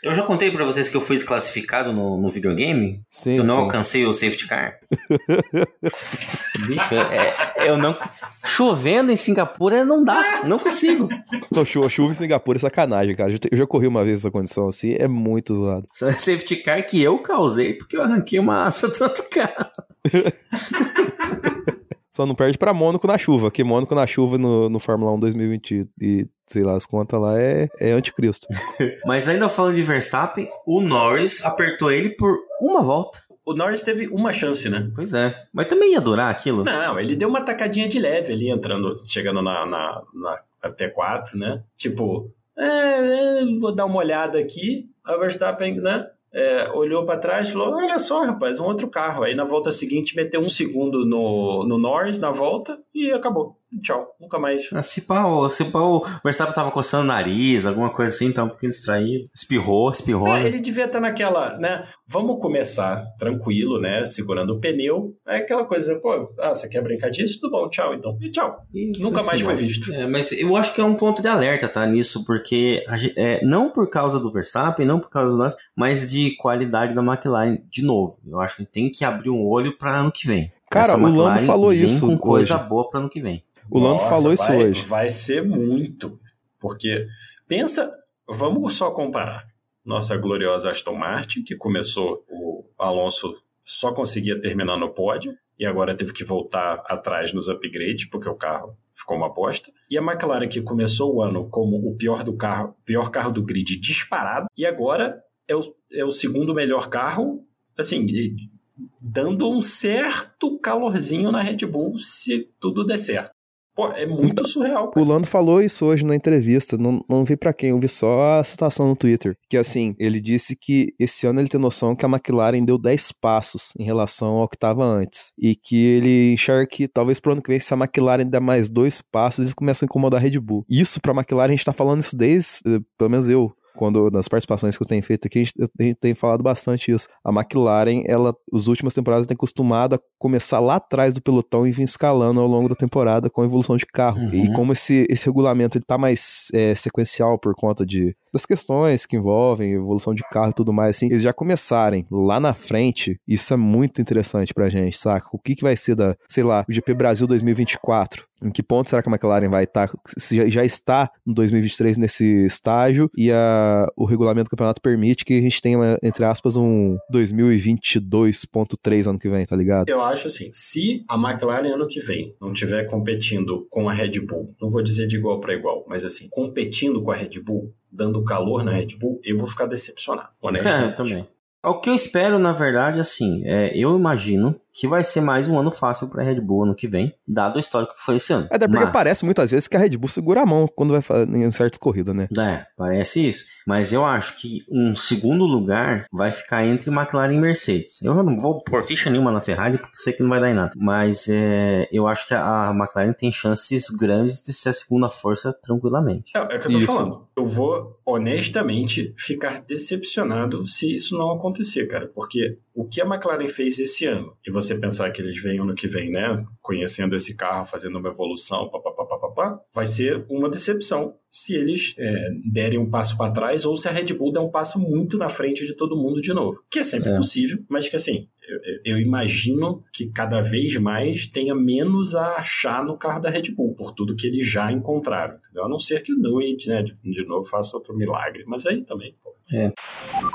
Eu já contei pra vocês que eu fui desclassificado no, no videogame. Sim, eu não sim. alcancei o safety car. Bicho, é, é- eu não. Chovendo em Singapura não dá, não consigo. Não, chu- chuva em Singapura é sacanagem, cara. Eu já te- Eu já corri uma vez essa condição assim, é muito zoado. Safety car que eu causei porque eu arranquei uma asa do outro carro. Só não perde pra Mônaco na chuva, que Mônaco na chuva no, no Fórmula 1 2020 e sei lá, as contas lá é, é anticristo. Mas ainda falando de Verstappen, o Norris apertou ele por uma volta. O Norris teve uma chance, né? Pois é. Mas também ia durar aquilo. Não, ele deu uma tacadinha de leve ali, entrando, chegando na, na, na T4, né? Tipo, é, é, vou dar uma olhada aqui. A Verstappen, né? É, olhou pra trás e falou: Olha só, rapaz, um outro carro. Aí na volta seguinte meteu um segundo no, no Norris na volta e acabou. Tchau, nunca mais. Ah, Se pá, o- se pá, o Verstappen tava coçando o nariz, alguma coisa assim, tava um pouquinho distraído. Espirrou, espirrou. É, né? ele devia estar naquela, né? Vamos começar tranquilo, né? Segurando o pneu. É aquela coisa, pô, ah, você quer brincar disso? Tudo bom, tchau então. E tchau. E Nunca mais foi visto. É, mas eu acho que é um ponto de alerta, tá? Nisso, porque a gen- é, não por causa do Verstappen, não por causa do Norris, mas de qualidade da McLaren, de novo. Eu acho que tem que abrir um olho pra ano que vem. Cara, Essa o Lando McLaren falou vem isso com coisa hoje. boa pra ano que vem. O Lando Nossa, falou isso vai- hoje. Vai ser muito. Porque, pensa, vamos só comparar. Nossa gloriosa Aston Martin, que começou, o Alonso só conseguia terminar no pódio, e agora teve que voltar atrás nos upgrades, porque o carro ficou uma bosta. E a McLaren, que começou o ano como o pior do carro, pior carro do grid disparado, e agora é o, é o segundo melhor carro, assim, dando um certo calorzinho na Red Bull se tudo der certo. Pô, é muito surreal. O cara. Lando falou isso hoje na entrevista, não, não vi pra quem, eu vi só a citação no Twitter. Que assim, ele disse que esse ano ele tem noção que a McLaren deu 10 passos em relação ao que estava antes. E que ele enxerga que talvez pro ano que vem, se a McLaren der mais dois passos, eles começam a incomodar a Red Bull. Isso pra McLaren, a gente tá falando isso desde, eh, pelo menos eu, quando nas participações que eu tenho feito aqui, a gente, tem falado bastante isso. A McLaren, ela, as últimas temporadas, tem acostumado a começar lá atrás do pelotão e vir escalando ao longo da temporada com a evolução de carro. Uhum. E como esse, esse regulamento ele tá mais é, sequencial por conta de, das questões que envolvem evolução de carro e tudo mais, assim, eles já começarem lá na frente, isso é muito interessante pra gente, saca? O que, que vai ser da, sei lá, o GP Brasil 2024? Em que ponto será que a McLaren vai estar? Se já, está no 2023 nesse estágio e a, o regulamento do campeonato permite que a gente tenha, entre aspas, um 2022.3 ano que vem, tá ligado? Eu acho assim, se a McLaren ano que vem não tiver competindo com a Red Bull, não vou dizer de igual para igual, mas assim, competindo com a Red Bull, dando calor na Red Bull, eu vou ficar decepcionado, É, honestamente. eu também. O que eu espero, na verdade, assim, é, eu imagino que vai ser mais um ano fácil pra Red Bull ano que vem, dado o histórico que foi esse ano. Até porque Mas- parece muitas vezes que a Red Bull segura a mão quando vai fazer em certas corridas, né? É, parece isso. Mas eu acho que um segundo lugar vai ficar entre McLaren e Mercedes. Eu não vou pôr ficha nenhuma na Ferrari, porque sei que não vai dar em nada. Mas é, eu acho que a a McLaren tem chances grandes de ser a segunda força tranquilamente. É, é o que eu tô Isso. falando. Eu vou, honestamente, ficar decepcionado se isso não acontecer, cara. Porque o que a McLaren fez esse ano, e você pensar que eles vêm ano que vem, né? Conhecendo esse carro, fazendo uma evolução, papapá, papapá, vai ser uma decepção se eles é, derem um passo para trás ou se a Red Bull der um passo muito na frente de todo mundo de novo. Que é sempre É. possível, mas que assim, eu, eu- imagino que cada vez mais tenha menos a achar no carro da Red Bull, por tudo que eles já encontraram. Entendeu? A não ser que o Newey, né, de, de novo, faça outro milagre. Mas aí também, pô.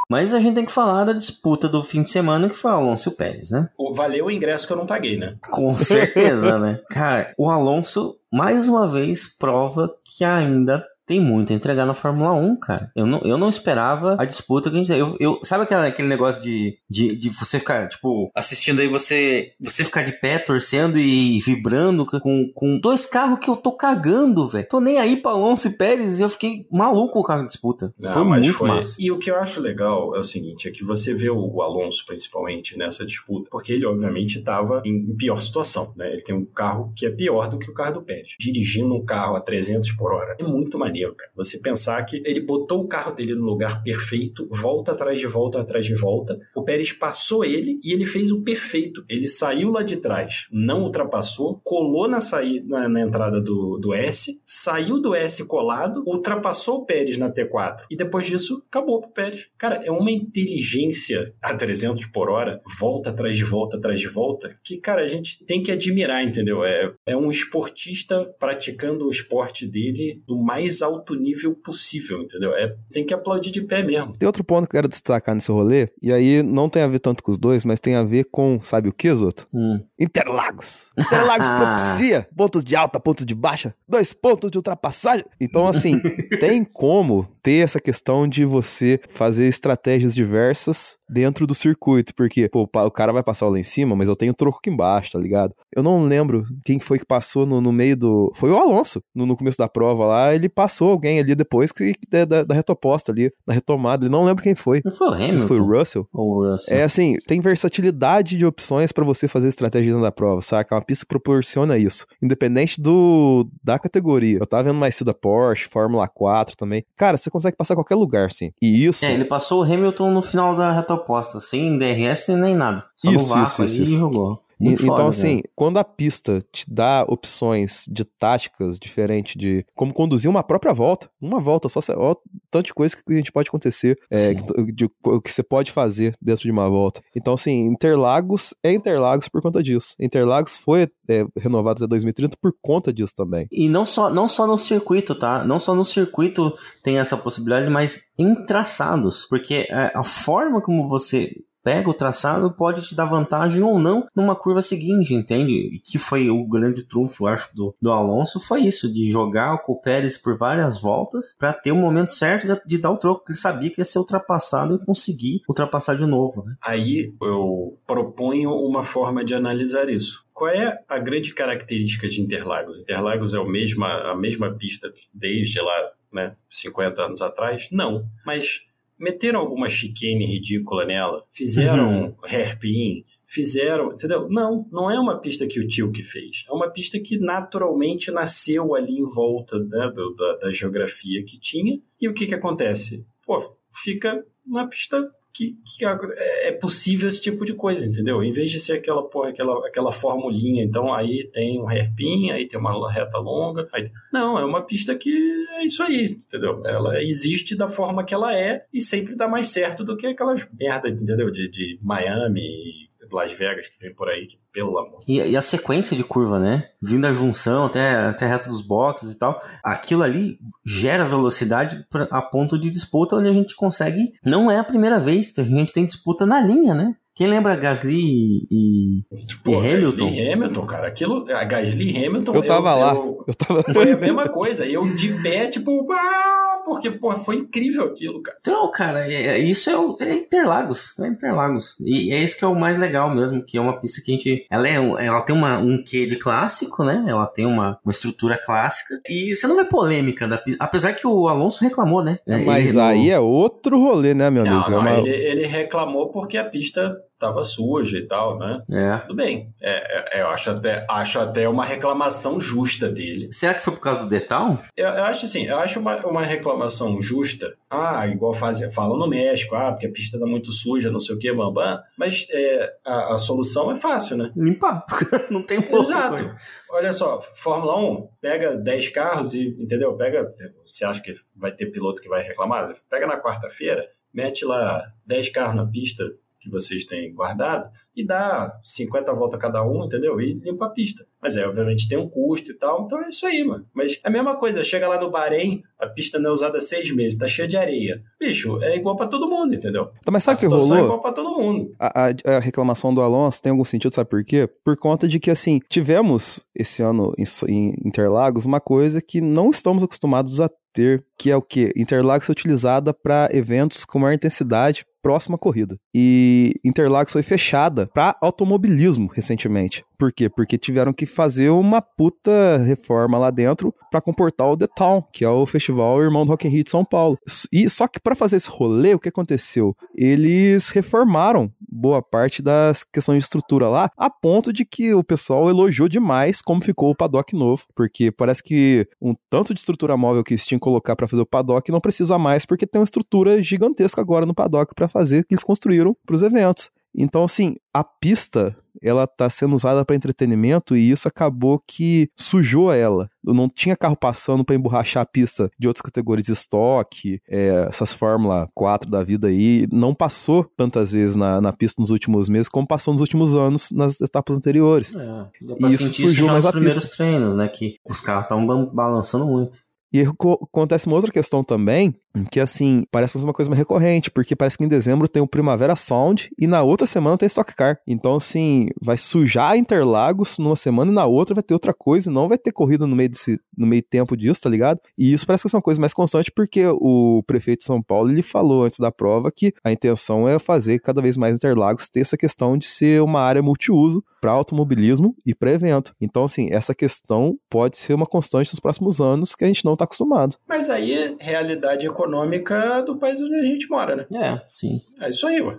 Mas a gente tem que falar da disputa do fim de semana que foi o Alonso e o Pérez, né? Valeu o ingresso que eu não paguei, né? Com certeza, né? Cara, o Alonso, mais uma vez, prova que ainda tem muito a entregar na Fórmula 1, cara. Eu não, eu não esperava a disputa que a gente eu, eu Sabe aquela, aquele negócio de, de, de você ficar, tipo, assistindo aí, você você ficar de pé, torcendo e vibrando com, com dois carros que eu tô cagando, velho. Tô nem aí pra Alonso e Pérez e eu fiquei maluco com o carro de disputa. Não, foi mas muito foi- massa. E o que eu acho legal é o seguinte, é que você vê o Alonso, principalmente, nessa disputa, porque ele, obviamente, estava em pior situação, né? Ele tem um carro que é pior do que o carro do Pérez. Dirigindo um carro a 300 por hora é muito maneiro. Maneiro, cara. Você pensar que ele botou o carro dele no lugar perfeito, volta atrás de volta, atrás de volta. O Pérez passou ele e ele fez o perfeito. Ele saiu lá de trás, não ultrapassou, colou na, saída, na, na entrada do, do S, saiu do S colado, ultrapassou o Pérez na T4. E depois disso, acabou pro Pérez. Cara, é uma inteligência a 300 por hora, volta atrás de volta, atrás de volta, que, cara, a gente tem que admirar, entendeu? É, é um esportista praticando o esporte dele do mais alto nível possível, entendeu? É, tem que aplaudir de pé mesmo. Tem outro ponto que eu quero destacar nesse rolê, e aí não tem a ver tanto com os dois, mas tem a ver com, sabe o que, Zoto? Hum. Interlagos. Interlagos propicia pontos de alta, pontos de baixa, dois pontos de ultrapassagem. Então, assim, tem como ter essa questão de você fazer estratégias diversas dentro do circuito, porque, pô, o cara vai passar lá em cima, mas eu tenho troco aqui embaixo, tá ligado? Eu não lembro quem foi que passou no, no meio do. Foi o Alonso, no, no, começo da prova lá. Ele passou alguém ali depois que, da, da, da retoposta ali, da retomada. Ele não lembro quem foi. Não foi o Hamilton? Se foi o Russell. Ou o Russell. É assim, tem versatilidade de opções para você fazer estratégia dentro da prova, saca? Uma pista proporciona isso. Independente do da categoria. Eu tava vendo mais cedo a Porsche, Fórmula 4 também. Cara, você consegue passar qualquer lugar, sim. E isso. É, ele passou o Hamilton no final da retoposta, sem DRS nem nada. Só Isso, no vácuo isso, isso. e jogou. E- então, foda, assim, velho. quando a pista te dá opções de táticas diferentes de como conduzir uma própria volta, uma volta só, ó, tanto de coisa que a gente pode acontecer, é, que, de, o que você pode fazer dentro de uma volta. Então, assim, Interlagos é Interlagos por conta disso. Interlagos foi é, renovado até 2030 por conta disso também. E não só, não só no circuito, tá? Não só no circuito tem essa possibilidade, mas em traçados. Porque é, a forma como você pega o traçado pode te dar vantagem ou não numa curva seguinte, entende? E que foi o grande trunfo, acho, do, do Alonso, foi isso, de jogar com o Pérez por várias voltas para ter o momento certo de, de dar o troco, ele sabia que ia ser ultrapassado e conseguir ultrapassar de novo, né? Aí eu proponho uma forma de analisar isso. Qual é a grande característica de Interlagos? Interlagos é o mesma, a mesma pista desde lá, né, 50 anos atrás? Não, mas meteram alguma chicane ridícula nela, fizeram hairpin, fizeram, entendeu? Não, não é uma pista que o tio que fez. É uma pista que naturalmente nasceu ali em volta né, do- da, da geografia que tinha. E o que que acontece? Pô, fica uma pista que, que é é possível esse tipo de coisa, entendeu? Em vez de ser aquela, porra, aquela, aquela formulinha, então aí tem um hairpin, aí tem uma reta longa. aí- Não, é uma pista que é isso aí, entendeu? Ela existe da forma que ela é e sempre dá mais certo do que aquelas merda, entendeu? De, de Miami Las Vegas que vem por aí, que pelo amor. E, e a sequência de curva, né? Vindo da junção até, até a reta dos boxes e tal. Aquilo ali gera velocidade pra- a ponto de disputa onde a gente consegue. Não é a primeira vez que a gente tem disputa na linha, né? Quem lembra Gasly e, e- Pô, E Hamilton? Gasly Hamilton, cara. Aquilo, a Gasly e Hamilton. Eu tava lá. eu- Eu tava. foi a mesma coisa. Eu de pé, tipo, ah, porque pô, foi incrível aquilo, cara. Então, cara, é- é- isso é, o- é Interlagos. É Interlagos. E é isso que é o mais legal mesmo, que é uma pista que a gente. Ela, é, ela tem uma, um quê de clássico, né? Ela tem uma, uma estrutura clássica. E você não vê polêmica da pista. Apesar que o Alonso reclamou, né? Mas Ele- aí é outro rolê, né, meu amigo? Não, É não, uma- ele, ele reclamou porque a pista tava suja e tal, né? É. Tudo bem. É, é, eu acho até, acho até uma reclamação justa dele. Será que foi por causa do Detal? Eu, eu acho assim, eu acho uma, uma reclamação justa. Ah, igual fazem, falam no México, ah, porque a pista tá muito suja, não sei o que, bambam. Mas é, a, a solução é fácil, né? Limpar. não tem outra Exato. coisa. Olha só, Fórmula 1, pega 10 carros e, entendeu? Pega, você acha que vai ter piloto que vai reclamar? Pega na quarta-feira, mete lá 10 carros na pista que vocês têm guardado e dá 50 voltas cada um, entendeu? E limpa a pista. Mas é, obviamente tem um custo e tal, então é isso aí, mano. Mas é a mesma coisa, chega lá no Bahrein, a pista não é usada há seis meses, tá cheia de areia. Bicho, é igual pra todo mundo, entendeu? Tá, mas sabe a o que é rolou? igual pra todo mundo. A, a- a reclamação do Alonso tem algum sentido, sabe por quê? Por conta de que, assim, tivemos esse ano em, em Interlagos uma coisa que não estamos acostumados a ter, que é o quê? Interlagos é utilizada para eventos com maior intensidade próxima à corrida. E Interlagos foi fechada para automobilismo recentemente. Por quê? Porque tiveram que fazer uma puta reforma lá dentro para comportar o The Town, que é o festival Irmão do Rock in Rio de São Paulo. E só que para fazer esse rolê, o que aconteceu? Eles reformaram boa parte das questões de estrutura lá, a ponto de que o pessoal elogiou demais como ficou o paddock novo, porque parece que um tanto de estrutura móvel que eles tinham que colocar para fazer o paddock não precisa mais, porque tem uma estrutura gigantesca agora no paddock para fazer que eles construíram para os eventos. Então, assim, a pista ela tá sendo usada para entretenimento e isso acabou que sujou ela. Não tinha carro passando para emborrachar a pista de outras categorias de estoque, é, essas Fórmula 4 da vida aí. Não passou tantas vezes na, na pista nos últimos meses como passou nos últimos anos nas etapas anteriores. É, e isso sujou mais nos primeiros pista. treinos, né? Que os carros estavam balançando muito. E acontece uma outra questão também, que assim, parece uma coisa mais recorrente, porque parece que em dezembro tem o Primavera Sound e na outra semana tem Stock Car. Então, assim, vai sujar Interlagos numa semana e na outra vai ter outra coisa, não vai ter corrida no meio, desse, no meio tempo disso, tá ligado? E isso parece que é uma coisa mais constante, porque o prefeito de São Paulo ele falou antes da prova que a intenção é fazer cada vez mais Interlagos ter essa questão de ser uma área multiuso para automobilismo e para evento. Então, assim, essa questão pode ser uma constante nos próximos anos que a gente não está acostumado. Mas aí, realidade econômica econômica do país onde a gente mora, né? É, sim. É isso aí, ué.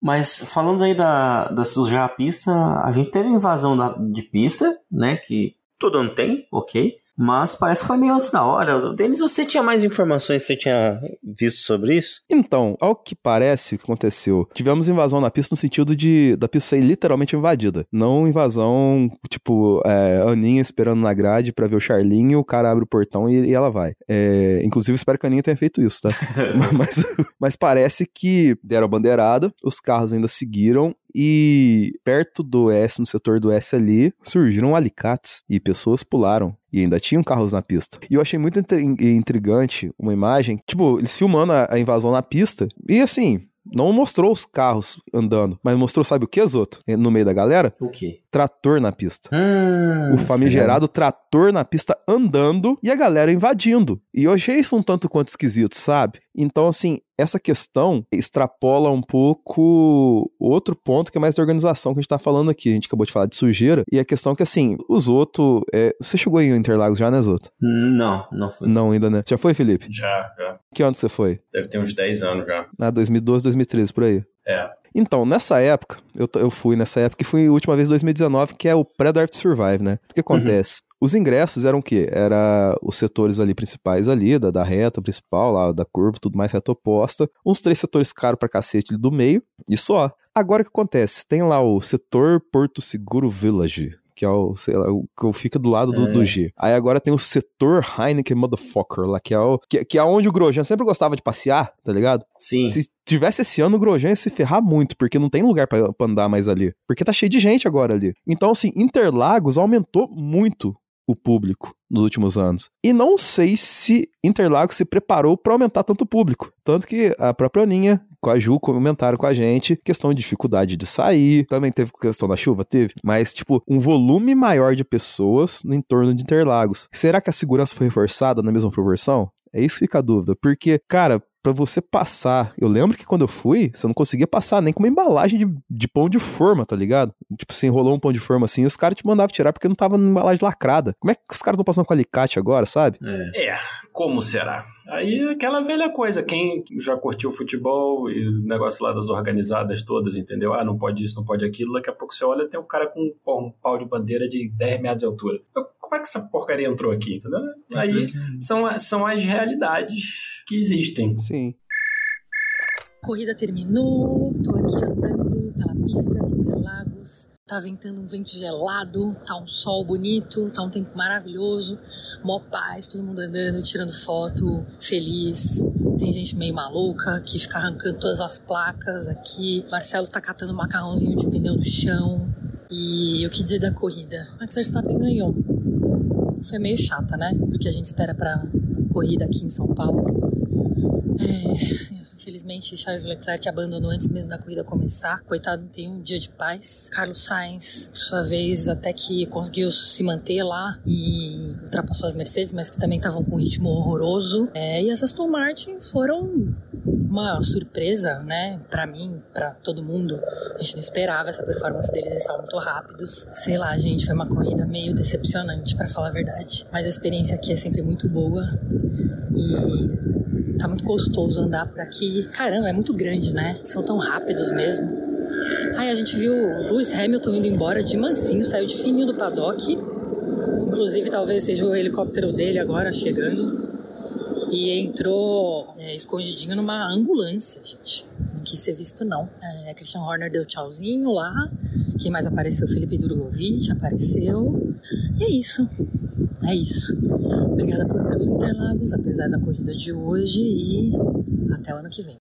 Mas falando aí da, da sujar a pista, a gente teve invasão da, de pista, né? Que todo ano tem, ok. Mas parece que foi meio antes da hora. Denis, você tinha mais informações? Você tinha visto sobre isso? Então, ao que parece, o que aconteceu? Tivemos invasão na pista no sentido de da pista ser literalmente invadida. Não invasão, tipo, é, Aninha esperando na grade para ver o Charlinho, o cara abre o portão e, e ela vai. É, inclusive, espero que a Aninha tenha feito isso, tá? mas, mas parece que deram a bandeirada, os carros ainda seguiram e perto do S, no setor do S ali, surgiram alicates e pessoas pularam. E ainda tinham carros na pista. E eu achei muito intrigante uma imagem, tipo, eles filmando a, invasão na pista. E assim, não mostrou os carros andando, mas mostrou, sabe o que, Zoto? No meio da galera? O quê? Trator na pista. Hum, o famigerado trator na pista andando e a galera invadindo. E eu achei isso um tanto quanto esquisito, sabe? Então, assim, essa questão extrapola um pouco outro ponto que é mais da organização que a gente tá falando aqui. A gente acabou de falar de sujeira. E a questão é que, assim, o Zoto. É... Você chegou em Interlagos já, né, Zoto? Não, não foi. Não, ainda, né? Já foi, Felipe? Já, já. Que ano você foi? Deve ter uns 10 anos já. Ah, 2012, 2013, por aí. É. Então, nessa época, eu, eu fui nessa época e fui a última vez em 2019, que é o Pré-Drive Survive, né? O que acontece? Uhum. Os ingressos eram o quê? Era os setores ali principais ali, da, da reta principal, lá da curva, tudo mais reta oposta. Uns três setores caros pra cacete do meio, e só. Agora o que acontece? Tem lá o setor Porto Seguro Village, que é o, sei lá, o que fica do lado do, é. do, G. Aí agora tem o setor Heineken Motherfucker lá, que é, o, que, que é onde o Grosjean sempre gostava de passear, tá ligado? Sim. Se tivesse esse ano, o Grosjean ia se ferrar muito, porque não tem lugar para andar mais ali. Porque tá cheio de gente agora ali. Então, assim, Interlagos aumentou muito o público nos últimos anos. E não sei se Interlagos se preparou para aumentar tanto o público. Tanto que a própria Aninha, com a Ju, comentaram com a gente questão de dificuldade de sair. Também teve questão da chuva? Teve. Mas, tipo, um volume maior de pessoas no entorno de Interlagos. Será que a segurança foi reforçada na mesma proporção? É isso que fica a dúvida. Porque, cara, para você passar. Eu lembro que quando eu fui, você não conseguia passar nem com uma embalagem de, de pão de forma, tá ligado? Tipo, você enrolou um pão de forma assim, os caras te mandavam tirar porque não tava numa embalagem lacrada. Como é que os caras estão passando com alicate agora, sabe? É. é, como será? Aí aquela velha coisa, quem já curtiu futebol e o negócio lá das organizadas todas, entendeu? Ah, não pode isso, não pode aquilo. Daqui a pouco você olha, tem um cara com um pau de bandeira de 10 metros de altura. Como é que essa porcaria entrou aqui, entendeu? Aí são, são as realidades que existem. Sim. Corrida terminou, tô aqui andando pela pista de Interlagos. Tá ventando um vento gelado, tá um sol bonito, tá um tempo maravilhoso, mó paz, todo mundo andando, tirando foto, feliz. Tem gente meio maluca que fica arrancando todas as placas aqui. Marcelo tá catando macarrãozinho de pneu no chão. E o que dizer da corrida? Max Verstappen ganhou. Foi meio chata, né? Porque a gente espera pra corrida aqui em São Paulo. É, Infelizmente, Charles Leclerc abandonou antes mesmo da corrida começar. Coitado, não tem um dia de paz. Carlos Sainz, por sua vez, até que conseguiu se manter lá e ultrapassou as Mercedes, mas que também estavam com um ritmo horroroso. É, e as Aston Martins foram uma surpresa, né? Para mim, para todo mundo. A gente não esperava essa performance deles, eles estavam muito rápidos. Sei lá, gente, foi uma corrida meio decepcionante, para falar a verdade. Mas a experiência aqui é sempre muito boa e tá muito gostoso andar por aqui. Caramba, é muito grande, né? São tão rápidos mesmo. Aí a gente viu Lewis Hamilton indo embora de mansinho, saiu de fininho do paddock. Inclusive, talvez seja o helicóptero dele agora chegando. E entrou é, escondidinho numa ambulância, gente. Não quis ser visto, não. É, Christian Horner deu tchauzinho lá. Quem mais apareceu? Felipe Drogovic apareceu. E é isso. É isso. Obrigada por tudo, Interlagos, apesar da corrida de hoje. E até o ano que vem.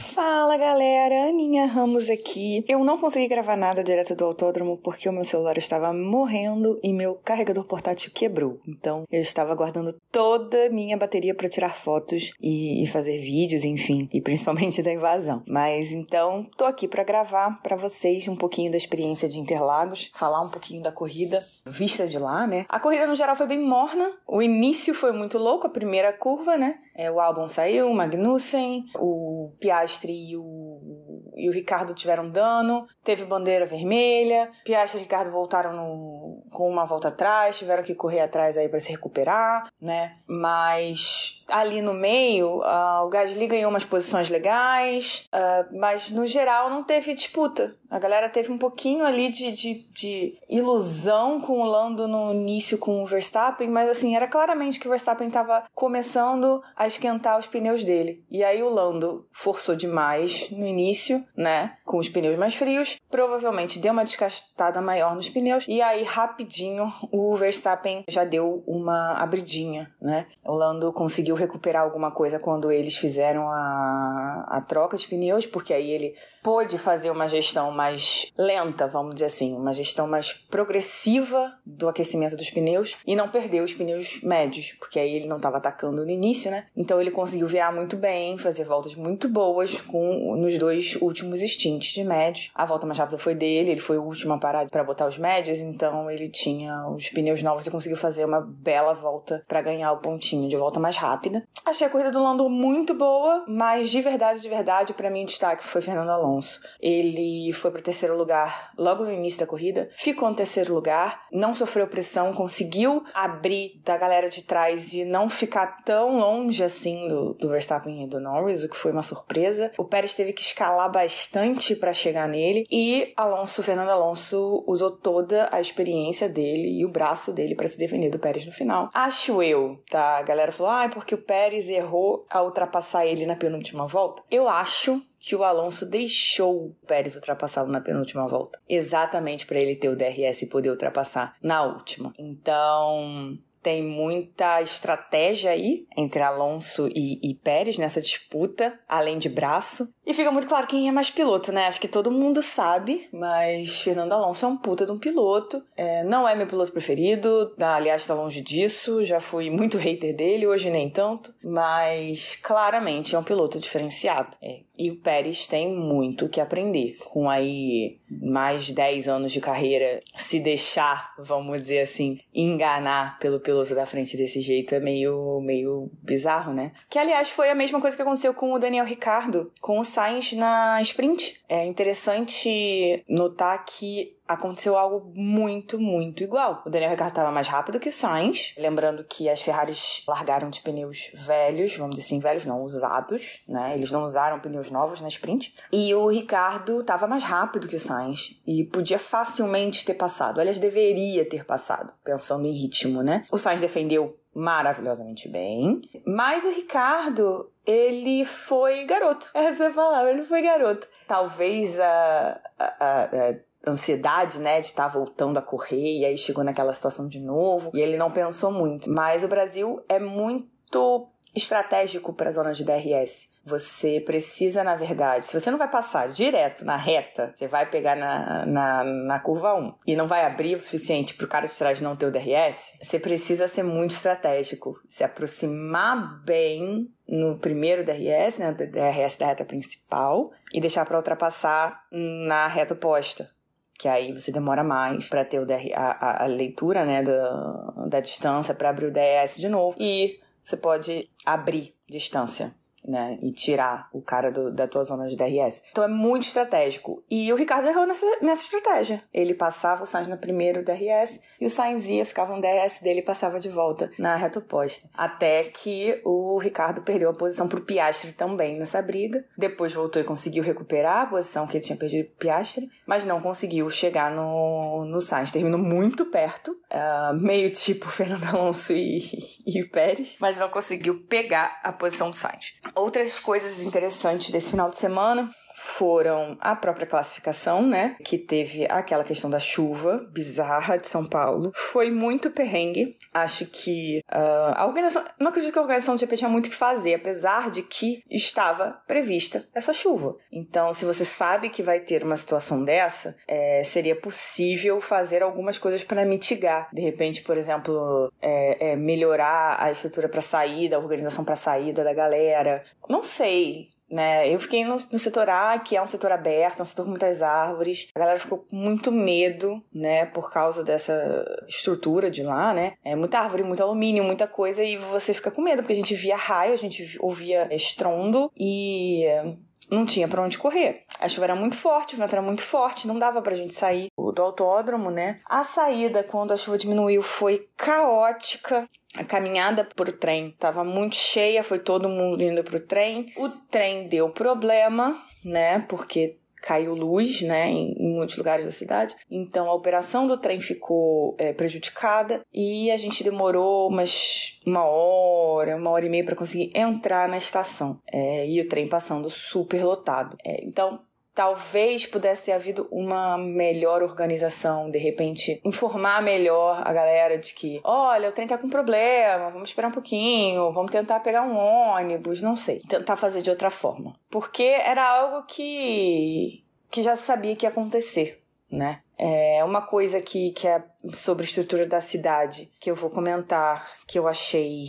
Fala galera, Aninha Ramos aqui. Eu não consegui gravar nada direto do autódromo porque o meu celular estava morrendo e meu carregador portátil quebrou. Então eu estava guardando toda a minha bateria para tirar fotos e, fazer vídeos, enfim, e principalmente da invasão. Mas então tô aqui para gravar para vocês um pouquinho da experiência de Interlagos, falar um pouquinho da corrida vista de lá, né? A corrida no geral foi bem morna. O início foi muito louco, a primeira curva, né? É, o álbum saiu, o Magnussen, o Piastri e o, e o Ricardo tiveram dano, teve bandeira vermelha, Piastri e Ricardo voltaram no, com uma volta atrás, tiveram que correr atrás aí para se recuperar, né? Mas ali no meio, uh, o Gasly ganhou umas posições legais, uh, mas no geral não teve disputa. A galera teve um pouquinho ali de, de, de, ilusão com o Lando no início com o Verstappen, mas assim, era claramente que o Verstappen estava começando a esquentar os pneus dele. E aí o Lando forçou demais no início, né? Com os pneus mais frios, provavelmente deu uma desgastada maior nos pneus, e aí rapidinho o Verstappen já deu uma abridinha, né? O Lando conseguiu recuperar alguma coisa quando eles fizeram a, a troca de pneus, porque aí ele pôde fazer uma gestão mais lenta, vamos dizer assim, uma gestão mais progressiva do aquecimento dos pneus e não perdeu os pneus médios, porque aí ele não estava atacando no início, né? Então ele conseguiu virar muito bem, fazer voltas muito boas com nos dois últimos stints de médios. A volta mais rápida foi dele, ele foi o último a parar para botar os médios, então ele tinha os pneus novos e conseguiu fazer uma bela volta para ganhar o pontinho de volta mais rápida. Achei a corrida do Lando muito boa, mas de verdade, de verdade, para mim o destaque foi Fernando Alonso. Ele foi para o terceiro lugar logo no início da corrida, ficou no terceiro lugar, não sofreu pressão, conseguiu abrir da galera de trás e não ficar tão longe assim do, do Verstappen e do Norris, o que foi uma surpresa. O Pérez teve que escalar bastante para chegar nele e Alonso, Fernando Alonso, usou toda a experiência dele e o braço dele para se defender do Pérez no final. Acho eu, tá? A galera falou, ah, é porque o Pérez errou a ultrapassar ele na penúltima volta. Eu acho que o Alonso deixou o Pérez ultrapassá-lo na penúltima volta. Exatamente para ele ter o DRS e poder ultrapassar na última. Então, tem muita estratégia aí entre Alonso e, e, Pérez nessa disputa, além de braço. E fica muito claro quem é mais piloto, né? Acho que todo mundo sabe, mas Fernando Alonso é um puta de um piloto. É, não é meu piloto preferido, aliás, tá longe disso. Já fui muito hater dele, hoje nem tanto. Mas claramente é um piloto diferenciado. É. E o Pérez tem muito que aprender. Com aí mais de 10 anos de carreira, se deixar, vamos dizer assim, enganar pelo piloto da frente desse jeito é meio, meio bizarro, né? Que aliás foi a mesma coisa que aconteceu com o Daniel Ricardo, com o Sainz na sprint. É interessante notar que aconteceu algo muito, muito igual. O Daniel Ricciardo estava mais rápido que o Sainz, lembrando que as Ferraris largaram de pneus velhos, vamos dizer assim, velhos não, usados, né? Eles não usaram pneus novos na sprint. E o Ricardo estava mais rápido que o Sainz e podia facilmente ter passado. Aliás, deveria ter passado, pensando em ritmo, né? O Sainz defendeu maravilhosamente bem, mas o Ricardo ele foi garoto. Essa é a palavra, ele foi garoto. Talvez a, a, a, a ansiedade, né, de estar tá voltando a correr e aí chegou naquela situação de novo e ele não pensou muito. Mas o Brasil é muito estratégico para a zona de DRS. você precisa, na verdade, se você não vai passar direto na reta, você vai pegar na, na, na curva 1 e não vai abrir o suficiente para o cara de trás não ter o DRS, você precisa ser muito estratégico, se aproximar bem no primeiro DRS, né, DRS da reta principal, e deixar para ultrapassar na reta oposta que aí você demora mais para ter o DR, a, a, leitura né, da, da distância para abrir o DRS de novo. E você pode abrir distância né? E tirar o cara do, da tua zona de DRS. Então é muito estratégico. E o Ricardo errou nessa, nessa estratégia. Ele passava o Sainz no primeiro DRS e o Sainz ia, ficava no DRS dele e passava de volta na reta oposta. Até que o Ricardo perdeu a posição pro Piastri também nessa briga. Depois voltou e conseguiu recuperar a posição que ele tinha perdido pro Piastri, mas não conseguiu chegar no, no Sainz. Terminou muito perto, uh, meio tipo Fernando Alonso e, e Pérez, mas não conseguiu pegar a posição do Sainz. Outras coisas interessantes desse final de semana foram a própria classificação, né? Que teve aquela questão da chuva bizarra de São Paulo. Foi muito perrengue. Acho que uh, a organização. Não acredito que a organização do GP tinha muito o que fazer, apesar de que estava prevista essa chuva. Então, se você sabe que vai ter uma situação dessa, é, seria possível fazer algumas coisas para mitigar. De repente, por exemplo, é, é melhorar a estrutura para saída, a organização para saída da galera. Não sei né? Eu fiquei no, no, setor A, que é um setor aberto, é um setor com muitas árvores. A galera ficou com muito medo, né, por causa dessa estrutura de lá, né? É muita árvore, muito alumínio, muita coisa e você fica com medo porque a gente via raio, a gente ouvia estrondo e não tinha para onde correr. A chuva era muito forte, o vento era muito forte, não dava pra gente sair do autódromo, né? A saída, quando a chuva diminuiu, foi caótica. A caminhada pro trem estava muito cheia, foi todo mundo indo pro trem. O trem deu problema, né? Porque caiu luz, né, em, em, muitos lugares da cidade. Então a operação do trem ficou é, prejudicada e a gente demorou umas uma hora, uma hora e meia para conseguir entrar na estação. É, e o trem passando super lotado. É, então talvez pudesse ter havido uma melhor organização, de repente informar melhor a galera de que, olha, o trem tá com problema, vamos esperar um pouquinho, vamos tentar pegar um ônibus, não sei, tentar fazer de outra forma. Porque era algo que que já sabia que ia acontecer, né? É uma coisa que, que é sobre a estrutura da cidade que eu vou comentar que eu achei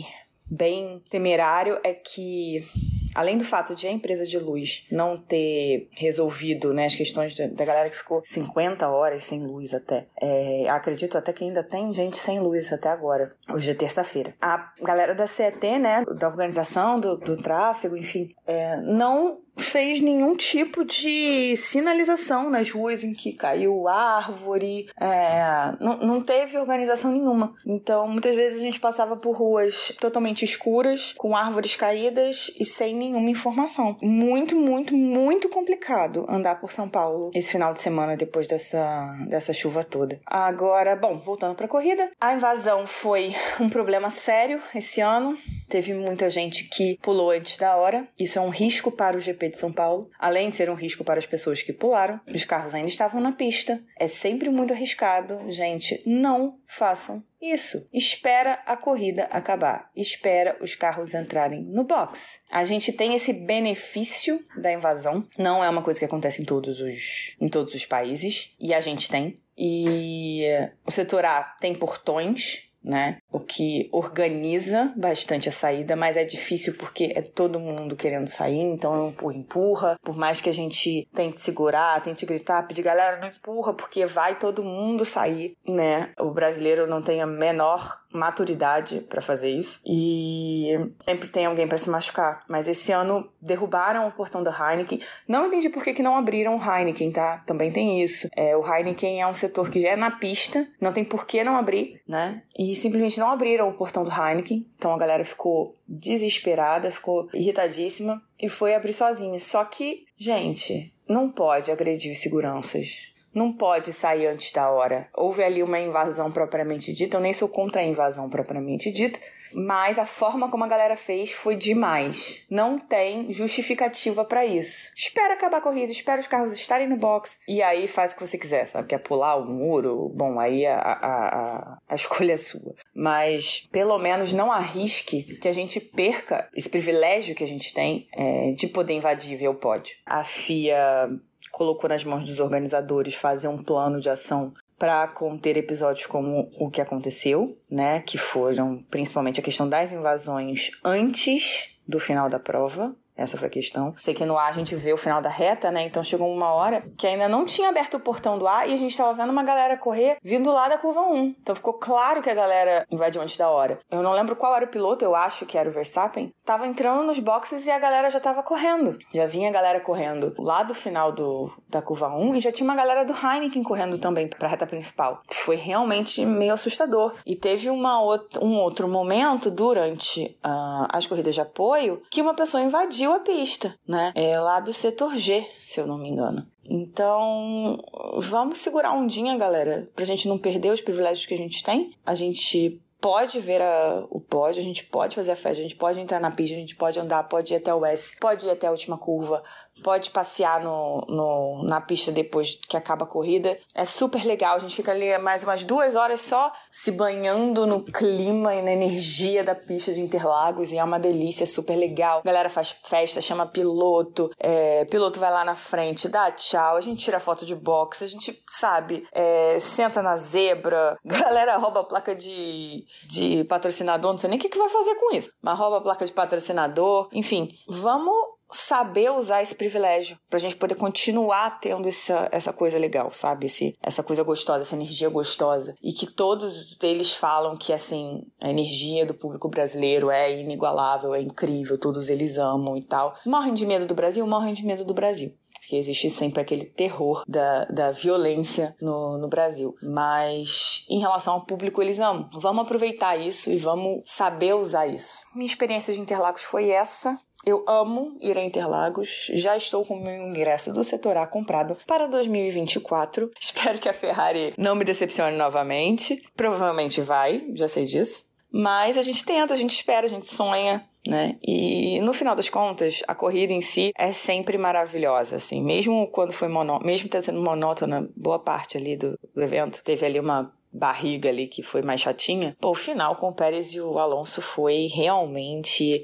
bem temerário é que além do fato de a empresa de luz não ter resolvido né, as questões da, galera que ficou 50 horas sem luz até, é, acredito até que ainda tem gente sem luz até agora, hoje é terça-feira. A galera da CET, né, da organização do, do tráfego, enfim, é, não fez nenhum tipo de sinalização nas ruas em que caiu árvore, é, não, não teve organização nenhuma. Então, muitas vezes a gente passava por ruas totalmente escuras, com árvores caídas e sem nenhuma informação. Muito, muito, muito complicado andar por São Paulo esse final de semana depois dessa, dessa chuva toda. Agora, bom, voltando para a corrida, a invasão foi um problema sério esse ano. Teve muita gente que pulou antes da hora. Isso é um risco para o GP de São Paulo. Além de ser um risco para as pessoas que pularam, os carros ainda estavam na pista. É sempre muito arriscado. Gente, não façam isso. Espera a corrida acabar. Espera os carros entrarem no box. A gente tem esse benefício da invasão. Não é uma coisa que acontece em todos os, em todos os países. E a gente tem. E o setor A tem portões né? O que organiza bastante a saída, mas é difícil porque é todo mundo querendo sair, então é um empurra, empurra. Por mais que a gente tente segurar, tente gritar, pedir galera, não empurra, porque vai todo mundo sair, né? O brasileiro não tem a menor maturidade para fazer isso e sempre tem alguém para se machucar. Mas esse ano derrubaram o portão da Heineken. Não entendi por que, que não abriram o Heineken, tá? Também tem isso. É, o Heineken é um setor que já é na pista, não tem por que não abrir, né? E simplesmente não abriram o portão do Heineken. Então a galera ficou desesperada, ficou irritadíssima e foi abrir sozinha. Só que, gente, não pode agredir os seguranças não pode sair antes da hora. Houve ali uma invasão propriamente dita, eu nem sou contra a invasão propriamente dita, mas a forma como a galera fez foi demais. Não tem justificativa para isso. Espera acabar a corrida, espera os carros estarem no box e aí faz o que você quiser, sabe? Quer pular o muro? Bom, aí a, a, a, escolha é sua. mas pelo menos não arrisque que a gente perca esse privilégio que a gente tem é, de poder invadir ver o pódio. A FIA colocou nas mãos dos organizadores fazer um plano de ação para conter episódios como o que aconteceu, né, que foram principalmente a questão das invasões antes do final da prova, essa foi a questão. Sei que no ar a gente vê o final da reta, né? Então chegou uma hora que ainda não tinha aberto o portão do ar e a gente tava vendo uma galera correr vindo lá da curva 1. Então ficou claro que a galera invadiu antes da hora. Eu não lembro qual era o piloto, eu acho que era o Verstappen. Tava entrando nos boxes e a galera já tava correndo. Já vinha a galera correndo lá do final do, da curva 1 e já tinha uma galera do Heineken correndo também pra reta principal. Foi realmente meio assustador. E teve uma um outro momento durante uh, as corridas de apoio que uma pessoa invadiu invadiu a pista, né? É lá do setor G, se eu não me engano. Então, vamos segurar um dia, galera, pra gente não perder os privilégios que a gente tem. A gente pode ver a, o pódio, a gente pode fazer a festa, a gente pode entrar na pista, a gente pode andar, pode ir até o S, pode ir até a última curva, pode passear no, no, na pista depois que acaba a corrida. É super legal, a gente fica ali mais umas duas horas só se banhando no clima e na energia da pista de Interlagos e é uma delícia, é super legal. A galera faz festa, chama piloto, é, piloto vai lá na frente, dá tchau, a gente tira foto de boxe, a gente, sabe, é, senta na zebra, galera rouba a placa de, de patrocinador, não sei nem o que, que vai fazer com isso, mas rouba a placa de patrocinador, enfim, vamos saber usar esse privilégio pra gente poder continuar tendo essa, essa coisa legal, sabe? Esse, essa coisa gostosa, essa energia gostosa. E que todos eles falam que, assim, a energia do público brasileiro é inigualável, é incrível, todos eles amam e tal. Morrem de medo do Brasil? Morrem de medo do Brasil porque existe sempre aquele terror da, da violência no, no Brasil. Mas em relação ao público, eles amam. Vamos aproveitar isso e vamos saber usar isso. Minha experiência de Interlagos foi essa. Eu amo ir a Interlagos, já estou com o meu ingresso do setor A comprado para 2024. Espero que a Ferrari não me decepcione novamente. Provavelmente vai, já sei disso. Mas a gente tenta, a gente espera, a gente sonha, né? E no final das contas, a corrida em si é sempre maravilhosa, assim. Mesmo quando foi monó... mesmo tendo sido monótona boa parte ali do, do evento, teve ali uma barriga ali que foi mais chatinha. Pô, o final com o Pérez e o Alonso foi realmente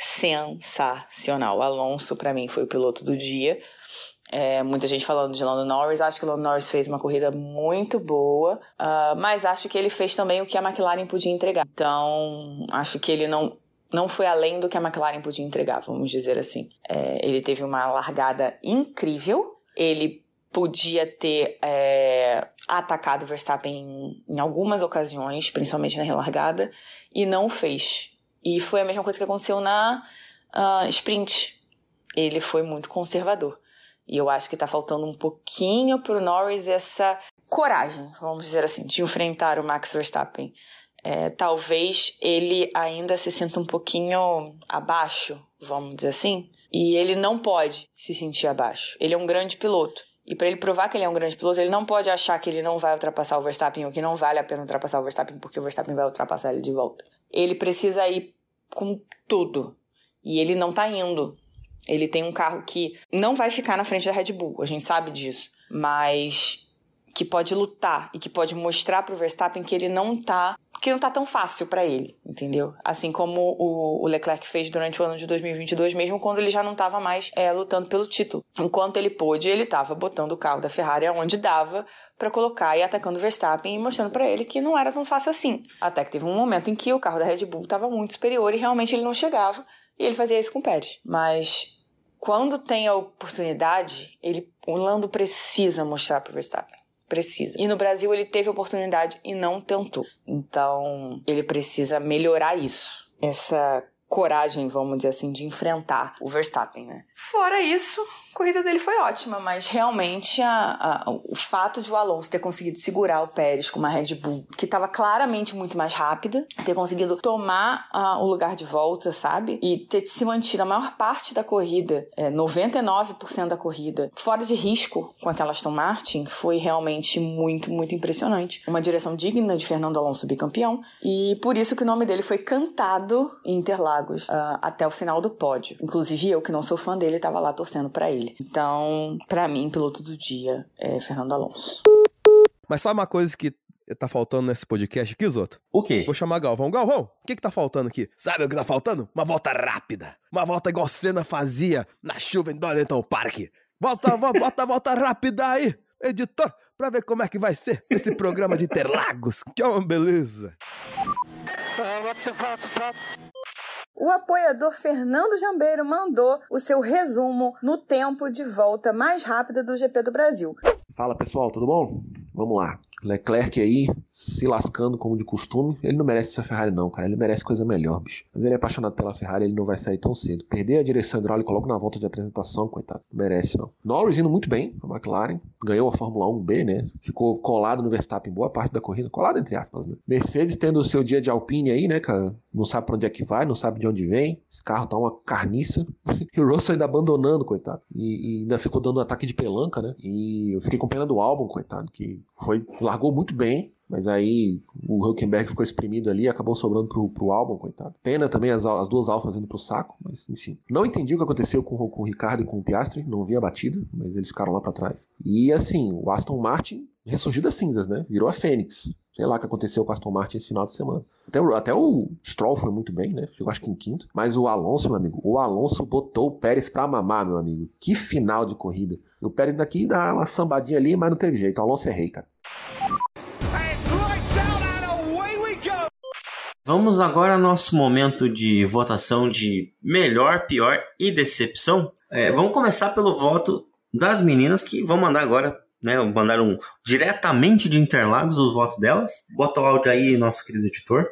sensacional. Alonso, para mim, foi o piloto do dia. É, muita gente falando de Lando Norris. Acho que o Lando Norris fez uma corrida muito boa, uh, mas acho que ele fez também o que a McLaren podia entregar. Então, acho que ele não, não foi além do que a McLaren podia entregar, vamos dizer assim. É, ele teve uma largada incrível. Ele podia ter é, atacado o Verstappen em, em algumas ocasiões, principalmente na relargada, e não fez. E foi a mesma coisa que aconteceu na uh, sprint. Ele foi muito conservador. E eu acho que tá faltando um pouquinho pro Norris essa coragem, vamos dizer assim, de enfrentar o Max Verstappen. É, talvez ele ainda se sinta um pouquinho abaixo, vamos dizer assim, e ele não pode se sentir abaixo. Ele é um grande piloto. E para ele provar que ele é um grande piloto, ele não pode achar que ele não vai ultrapassar o Verstappen ou que não vale a pena ultrapassar o Verstappen porque o Verstappen vai ultrapassar ele de volta. Ele precisa ir com tudo. E ele não tá indo. Ele tem um carro que não vai ficar na frente da Red Bull, a gente sabe disso. Mas que pode lutar e que pode mostrar pro Verstappen que ele não tá que não tá tão fácil para ele, entendeu? Assim como o, o, Leclerc fez durante o ano de 2022, mesmo quando ele já não tava mais é, lutando pelo título. Enquanto ele pôde, ele tava botando o carro da Ferrari onde dava para colocar e atacando o Verstappen e mostrando para ele que não era tão fácil assim. Até que teve um momento em que o carro da Red Bull tava muito superior e realmente ele não chegava e ele fazia isso com o Pérez. Mas quando tem a oportunidade, ele, o Lando precisa mostrar pro Verstappen precisa. E no Brasil ele teve oportunidade e não tentou. Então, ele precisa melhorar isso. Essa coragem, vamos dizer assim, de enfrentar o Verstappen, né? Fora isso, a corrida dele foi ótima, mas realmente a, a, o fato de o Alonso ter conseguido segurar o Pérez com uma Red Bull que estava claramente muito mais rápida, ter conseguido tomar o lugar de volta, sabe? E ter se mantido a maior parte da corrida, é, 99% da corrida, fora de risco com aquela Aston Martin, foi realmente muito, muito impressionante. Uma direção digna de Fernando Alonso bicampeão, e por isso que o nome dele foi cantado em Interlagos uh, até o final do pódio. Inclusive eu, que não sou fã dele, estava lá torcendo para ele. Então, para mim, piloto do dia é Fernando Alonso. Mas sabe uma coisa que tá faltando nesse podcast aqui, Zoto? O quê? Vou chamar Galvão. Galvão, o que que tá faltando aqui? Sabe o que tá faltando? Uma volta rápida. Uma volta igual Senna fazia na chuva em Donington Park. Volta, vo- bota a volta rápida aí, editor, pra ver como é que vai ser esse programa de Interlagos. Que é uma beleza. O apoiador Fernando Jambeiro mandou o seu resumo no tempo de volta mais rápida do GP do Brasil. Fala pessoal, tudo bom? Vamos lá. Leclerc aí, se lascando como de costume. Ele não merece essa Ferrari, não, cara. Ele merece coisa melhor, bicho. Mas ele é apaixonado pela Ferrari, ele não vai sair tão cedo. Perder a direção hidráulica logo na volta de apresentação, coitado. Não merece, não. Norris indo muito bem, a McLaren. Ganhou a Fórmula 1B, né? Ficou colado no Verstappen boa parte da corrida. Colado, entre aspas, né? Mercedes tendo o seu dia de Alpine aí, né, cara? Não sabe pra onde é que vai, não sabe de onde vem. Esse carro tá uma carniça. e o Russell ainda abandonando, coitado. E, e ainda ficou dando ataque de pelanca, né? E eu fiquei com pena do álbum, coitado, que foi largou muito bem, mas aí o Hulkenberg ficou exprimido ali e acabou sobrando pro, pro álbum, coitado. Pena também as, as duas alfas indo pro saco, mas enfim. Não entendi o que aconteceu com, com o Ricardo e com o Piastri, não vi a batida, mas eles ficaram lá pra trás. E assim, o Aston Martin ressurgiu das cinzas, né? Virou a Fênix. Sei lá o que aconteceu com o Aston Martin esse final de semana. Até o, até o Stroll foi muito bem, né? Chegou acho que em quinto. Mas o Alonso, meu amigo, o Alonso botou o Pérez pra mamar, meu amigo. Que final de corrida. O Pérez daqui dá uma sambadinha ali, mas não teve jeito. O Alonso é rei, cara. Vamos agora ao nosso momento de votação de melhor, pior e decepção. É, vamos começar pelo voto das meninas que vão mandar agora, né? Mandaram diretamente de Interlagos os votos delas. Bota o áudio aí, nosso querido editor.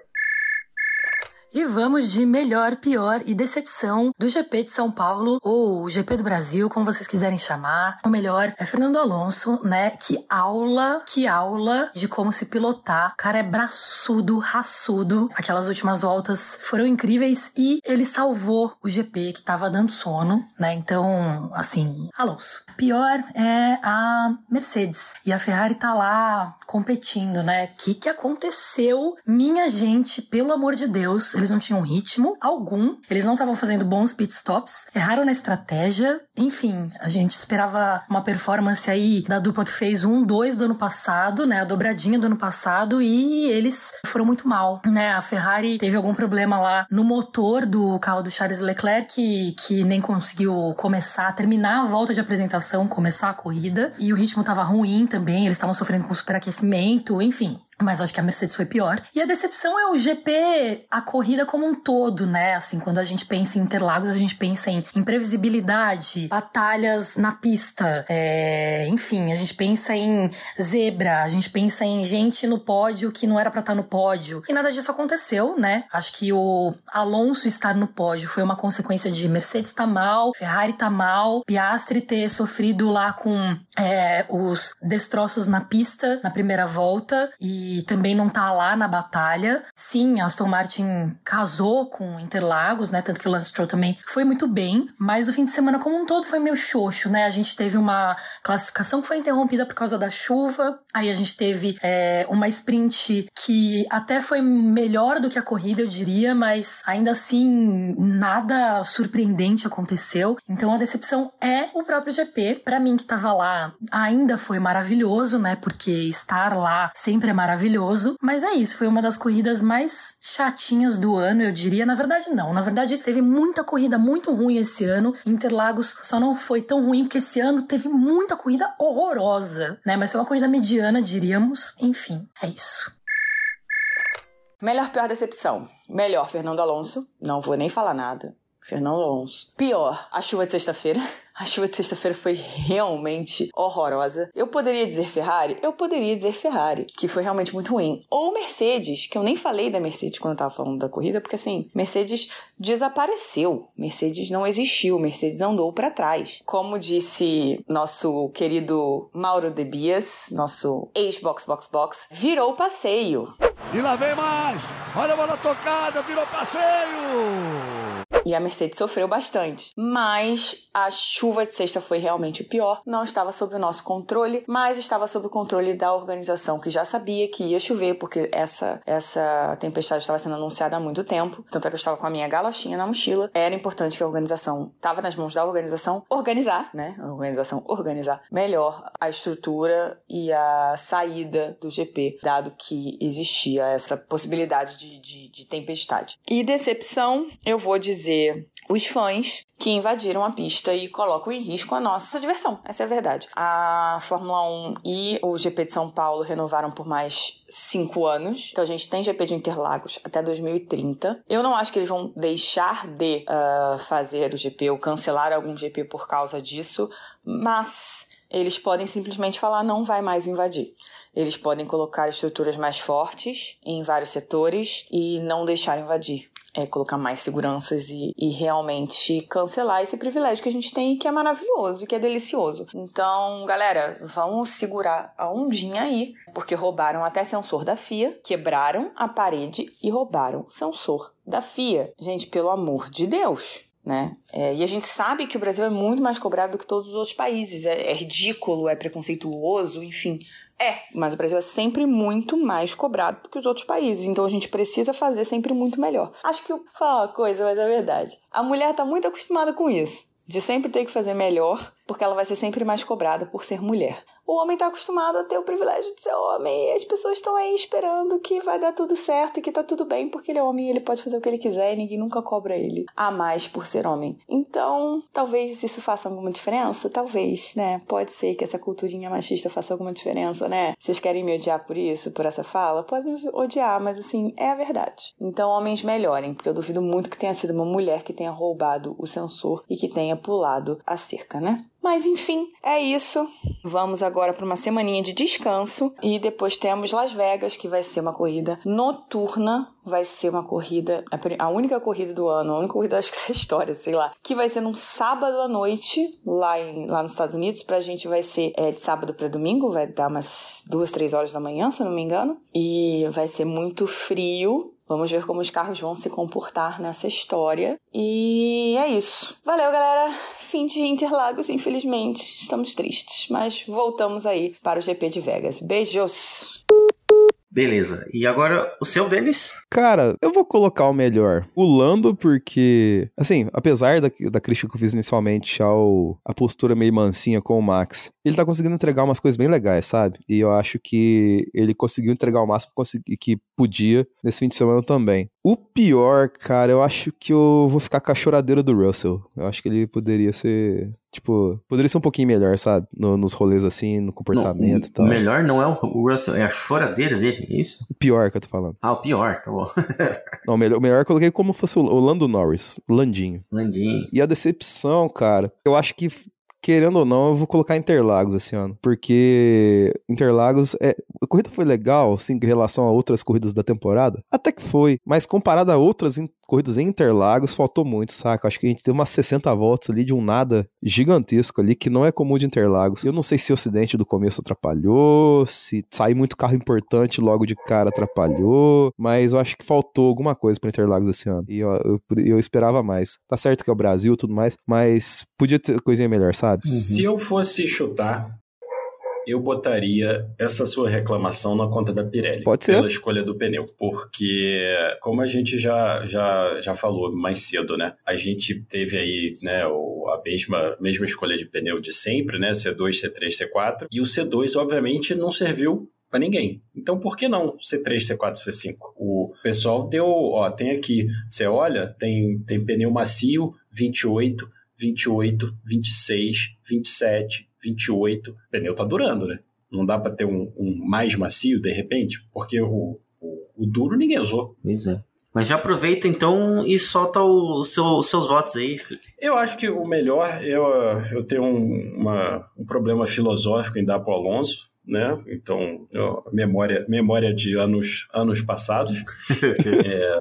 E vamos de melhor, pior e decepção do GP de São Paulo, ou GP do Brasil, como vocês quiserem chamar. O melhor é Fernando Alonso, né? Que aula, que aula de como se pilotar. O cara é braçudo, raçudo. Aquelas últimas voltas foram incríveis e ele salvou o GP que tava dando sono, né? Então, assim, Alonso. Pior é a Mercedes. E a Ferrari tá lá competindo, né? O que, que aconteceu? Minha gente, pelo amor de Deus, eles não tinham ritmo algum, eles não estavam fazendo bons pit stops, erraram na estratégia. Enfim, a gente esperava uma performance aí da dupla que fez um, dois do ano passado, né? A dobradinha do ano passado, e eles foram muito mal, né? A Ferrari teve algum problema lá no motor do carro do Charles Leclerc, que, que nem conseguiu começar, terminar a volta de apresentação, começar a corrida, e o ritmo tava ruim também, eles estavam sofrendo com superaquecimento, enfim. Mas acho que a Mercedes foi pior. E a decepção é o GP, a corrida como um todo, né? Assim, quando a gente pensa em Interlagos, a gente pensa em imprevisibilidade, batalhas na pista, é, enfim, a gente pensa em zebra, a gente pensa em gente no pódio que não era pra estar no pódio. E nada disso aconteceu, né? Acho que o Alonso estar no pódio foi uma consequência de Mercedes tá mal, Ferrari tá mal, Piastri ter sofrido lá com é, os destroços na pista na primeira volta e também não tá lá na batalha. Sim, Aston Martin casou com Interlagos, né? Tanto que o Lance Stroll também foi muito bem, mas o fim de semana como um todo foi meio xoxo, né? A gente teve uma classificação que foi interrompida por causa da chuva, aí a gente teve é, uma sprint que até foi melhor do que a corrida, eu diria, mas ainda assim nada surpreendente aconteceu. Então a decepção é o próprio GP. Para mim que tava lá, ainda foi maravilhoso, né? Porque estar lá sempre é maravilhoso. Mas é isso, foi uma das corridas mais chatinhas do ano, eu diria. Na verdade, não. Na verdade, teve muita corrida muito ruim esse ano. Interlagos só não foi tão ruim porque esse ano teve muita corrida horrorosa, né? Mas foi uma corrida mediana, diríamos. Enfim, é isso. Melhor, pior decepção. Melhor, Fernando Alonso. Não vou nem falar nada. Fernando Alonso. Pior, a chuva de sexta-feira. A chuva de sexta-feira foi realmente horrorosa. Eu poderia dizer Ferrari? Eu poderia dizer Ferrari, que foi realmente muito ruim. Ou Mercedes, que eu nem falei da Mercedes quando eu tava falando da corrida, porque assim, Mercedes desapareceu. Mercedes não existiu, Mercedes andou para trás. Como disse nosso querido Mauro De Bias, nosso ex-box box box, virou passeio. E lá vem mais! Olha a bola tocada, virou passeio! E a Mercedes sofreu bastante. Mas a chuva de sexta foi realmente o pior. Não estava sob o nosso controle, mas estava sob o controle da organização que já sabia que ia chover, porque essa, essa tempestade estava sendo anunciada há muito tempo. Tanto é que eu estava com a minha galochinha na mochila. Era importante que a organização estava nas mãos da organização organizar, né? A organização organizar melhor a estrutura e a saída do GP, dado que existia essa possibilidade de, de, de tempestade. E decepção, eu vou dizer os fãs que invadiram a pista e colocam em risco a nossa diversão. Essa é a verdade. A Fórmula 1 e o GP de São Paulo renovaram por mais cinco anos. Então a gente tem GP de Interlagos até 2030. Eu não acho que eles vão deixar de uh, fazer o GP ou cancelar algum GP por causa disso, mas eles podem simplesmente falar não vai mais invadir. Eles podem colocar estruturas mais fortes em vários setores e não deixar invadir é, colocar mais seguranças e, e, realmente cancelar esse privilégio que a gente tem que é maravilhoso e que é delicioso. Então, galera, vamos segurar a ondinha aí, porque roubaram até sensor da FIA, quebraram a parede e roubaram sensor da FIA. Gente, pelo amor de Deus. Né? É, e a gente sabe que o Brasil é muito mais cobrado do que todos os outros países. É, é ridículo, é preconceituoso, enfim. É, mas o Brasil é sempre muito mais cobrado do que os outros países, então a gente precisa fazer sempre muito melhor. Acho que fala uma coisa, mas é verdade. A mulher tá muito acostumada com isso, de sempre ter que fazer melhor, porque ela vai ser sempre mais cobrada por ser mulher o homem está acostumado a ter o privilégio de ser homem e as pessoas estão aí esperando que vai dar tudo certo e que tá tudo bem porque ele é homem e ele pode fazer o que ele quiser e ninguém nunca cobra ele a mais por ser homem. Então, talvez isso faça alguma diferença, talvez, né? Pode ser que essa culturinha machista faça alguma diferença, né? Vocês querem me odiar por isso, por essa fala? Podem me odiar, mas assim, é a verdade. Então, homens melhorem, porque eu duvido muito que tenha sido uma mulher que tenha roubado o sensor e que tenha pulado a cerca, né? Mas enfim, é isso. Vamos agora para uma semaninha de descanso e depois temos Las Vegas, que vai ser uma corrida noturna. Vai ser uma corrida, a única corrida do ano, a única corrida acho que da história, sei lá, que vai ser num sábado à noite lá, em, lá nos Estados Unidos. Pra gente vai ser é, de sábado para domingo, vai dar umas duas, três horas da manhã, se eu não me engano. E vai ser muito frio, Vamos ver como os carros vão se comportar nessa história. E é isso. Valeu, galera. Fim de Interlagos, infelizmente. Estamos tristes, mas voltamos aí para o GP de Vegas. Beijos! Beleza. E agora o seu, Denis? Cara, eu vou colocar o melhor. O Lando, porque, assim, apesar da, da crítica que eu fiz inicialmente ao a postura meio mansinha com o Max, ele tá conseguindo entregar umas coisas bem legais, sabe? E eu acho que ele conseguiu entregar o máximo que podia nesse fim de semana também. O pior, cara, eu acho que eu vou ficar com a choradeira do Russell. Eu acho que ele poderia ser Tipo, poderia ser um pouquinho melhor, sabe? No, nos rolês assim, no comportamento e tal. O melhor não é o Russell, é a choradeira dele, é isso? O pior que eu tô falando. Ah, o pior, tá bom. não, o melhor, o melhor eu coloquei como fosse o, Lando Norris, Landinho. Landinho. E a decepção, cara, eu acho que querendo ou não, eu vou colocar Interlagos esse ano. Porque Interlagos, é, a corrida foi legal, assim, em relação a outras corridas da temporada. Até que foi. Mas comparado a outras corridas em Interlagos, faltou muito, saca? Acho que a gente teve umas 60 voltas ali de um nada gigantesco ali, que não é comum de Interlagos. Eu não sei se o acidente do começo atrapalhou, se sair muito carro importante logo de cara atrapalhou, mas eu acho que faltou alguma coisa para Interlagos esse ano. E eu, eu, eu, esperava mais. Tá certo que é o Brasil e tudo mais, mas podia ter coisinha melhor, sabe? Uhum. Se eu fosse chutar, eu botaria essa sua reclamação na conta da Pirelli. Pode ser. Pela escolha do pneu. Porque, como a gente já, já, já falou mais cedo, né? A gente teve aí né, a mesma, mesma escolha de pneu de sempre, né? C2, C3, C4. E o C2, obviamente, não serviu para ninguém. Então, por que não C3, C4, C5? O pessoal deu, ó, tem aqui, você olha, tem, tem pneu macio 28, 28, 26, 27, 28, o pneu tá durando, né? Não dá para ter um, um, mais macio de repente, porque o, o, o, duro ninguém usou. Pois é. Mas já aproveita então e solta os seu, seus votos aí, Felipe. Eu acho que o melhor, eu, eu tenho um, uma, um problema filosófico em dar pro Alonso, né? Então, eu, memória, memória de anos, anos passados. é,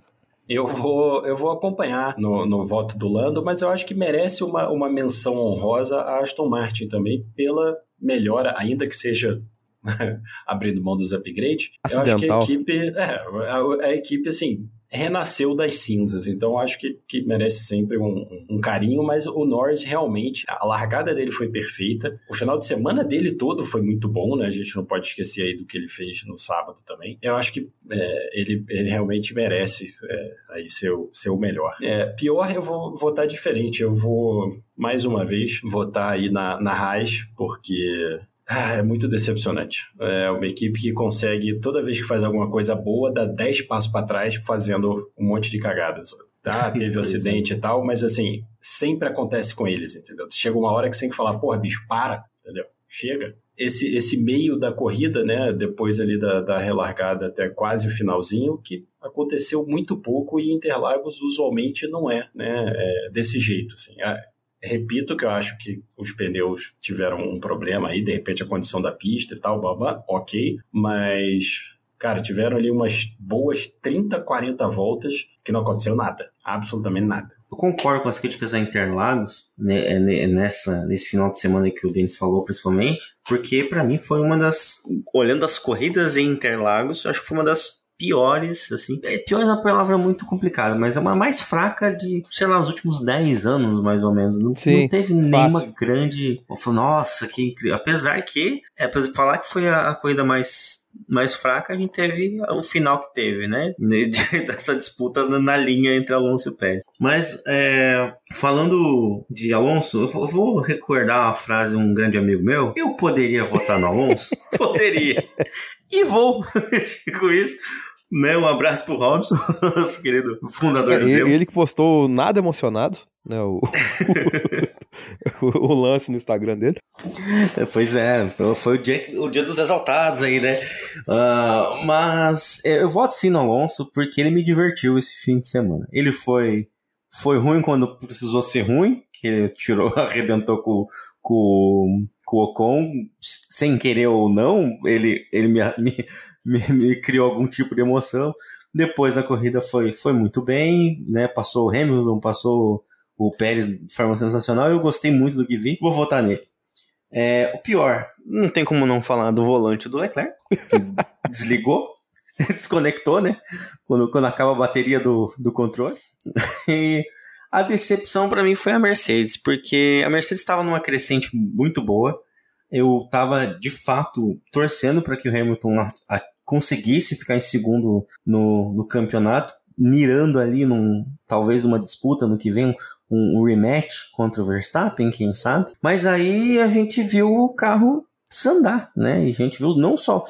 eu vou, eu vou acompanhar no, no voto do Lando, mas eu acho que merece uma, uma menção honrosa a Aston Martin também, pela melhora, ainda que seja abrindo mão dos upgrades. Eu acho que a Acidental. equipe, é, a, a equipe, assim, renasceu das cinzas. Então, acho que, que merece sempre um, um carinho, mas o Norris realmente, a largada dele foi perfeita. O final de semana dele todo foi muito bom, né? A gente não pode esquecer aí do que ele fez no sábado também. Eu acho que é, ele, ele realmente merece é, aí ser, ser o melhor. É, pior, eu vou votar diferente. Eu vou, mais uma vez, votar aí na, na Haas, porque ah, é muito decepcionante. É uma equipe que consegue, toda vez que faz alguma coisa boa, dar 10 passos para trás fazendo um monte de cagadas. Tá, teve um é. acidente e tal, mas assim, sempre acontece com eles, entendeu? Chega uma hora que você tem que falar, porra, bicho, para, entendeu? Chega. Esse, esse meio da corrida, né, depois ali da, da relargada até quase o finalzinho, que aconteceu muito pouco e Interlagos usualmente não é, né, é desse jeito, assim. Ah, Repito que eu acho que os pneus tiveram um problema aí, de repente a condição da pista e tal, blá, ok, mas, cara, tiveram ali umas boas 30, 40 voltas que não aconteceu nada, absolutamente nada. Eu concordo com as críticas a Interlagos né, é, né, nessa, nesse final de semana que o Denis falou, principalmente, porque pra mim foi uma das. Olhando as corridas em Interlagos, acho que foi uma das piores, assim. É, pior é uma palavra muito complicada, mas é uma mais fraca de, sei lá, os últimos 10 anos, mais ou menos. Não, Sim, não teve nenhuma grande. Nossa, que incrível. Apesar que, é, pra falar que foi a, a corrida mais mais fraca, a gente teve o final que teve, né? De- Dessa disputa na- linha entre Alonso e Pérez. Mas, é, falando de Alonso, eu vou- eu vou recordar uma frase de um grande amigo meu. Eu poderia votar no Alonso? poderia. E vou. Digo isso. Né? Um abraço pro Robson, nosso querido fundador É, do Zemo. ele, ele que postou nada emocionado, né? O, o, o lance no Instagram dele. É, Pois é, foi o dia, o dia dos exaltados aí, né? Ah, mas é, eu voto sim no Alonso porque ele me divertiu esse fim de semana. Ele foi, foi ruim quando precisou ser ruim, que ele tirou, arrebentou com, com, com o Ocon, sem querer ou não, ele, ele me, me, me, me criou algum tipo de emoção. Depois da corrida foi, foi muito bem, né? Passou o Hamilton, passou o Pérez de forma sensacional. Eu gostei muito do que vi, vou votar nele. É, o pior, não tem como não falar do volante do Leclerc, que desligou, desconectou, né? Quando, quando acaba a bateria do, do controle. E a decepção para mim foi a Mercedes, porque a Mercedes estava numa crescente muito boa. Eu estava de fato torcendo para que o Hamilton a- a- conseguisse ficar em segundo no, no campeonato, mirando ali num talvez uma disputa no que vem, um, um rematch contra o Verstappen, quem sabe. Mas aí a gente viu o carro desandar, né? E a gente viu não só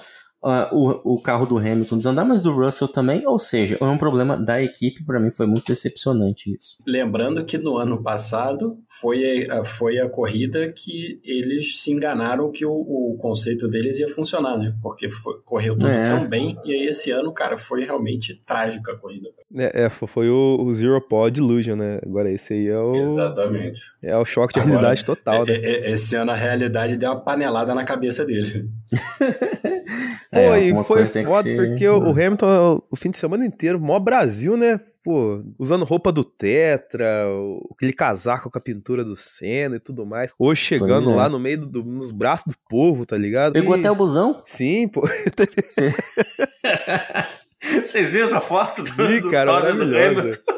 ah, o, o carro do Hamilton desandar, mas do Russell também. Ou seja, é um problema da equipe. Para mim foi muito decepcionante isso. Lembrando que no ano passado foi a, foi a corrida que eles se enganaram que o, o conceito deles ia funcionar, né? Porque foi- correu tudo É. tão bem, e aí esse ano, cara, foi realmente trágica a corrida. É, é, fo- foi o, o Zero Pod Illusion, né? Agora esse aí é o, Exatamente. é o choque de Agora, realidade total, né? É- é- esse ano a realidade deu uma panelada na cabeça dele. Pô, É, e foi tem que foda ser- porque o, o Hamilton, o fim de semana inteiro, mó Brasil, né? Pô, usando roupa do Tetra, o- aquele casaco com a pintura do Senna e tudo mais. Hoje chegando é. lá no meio do, do- nos braços do povo, tá ligado? Pegou E- até o busão? Sim, pô. Vocês viram essa foto do, Vi, do cara, sósia do. Hamilton?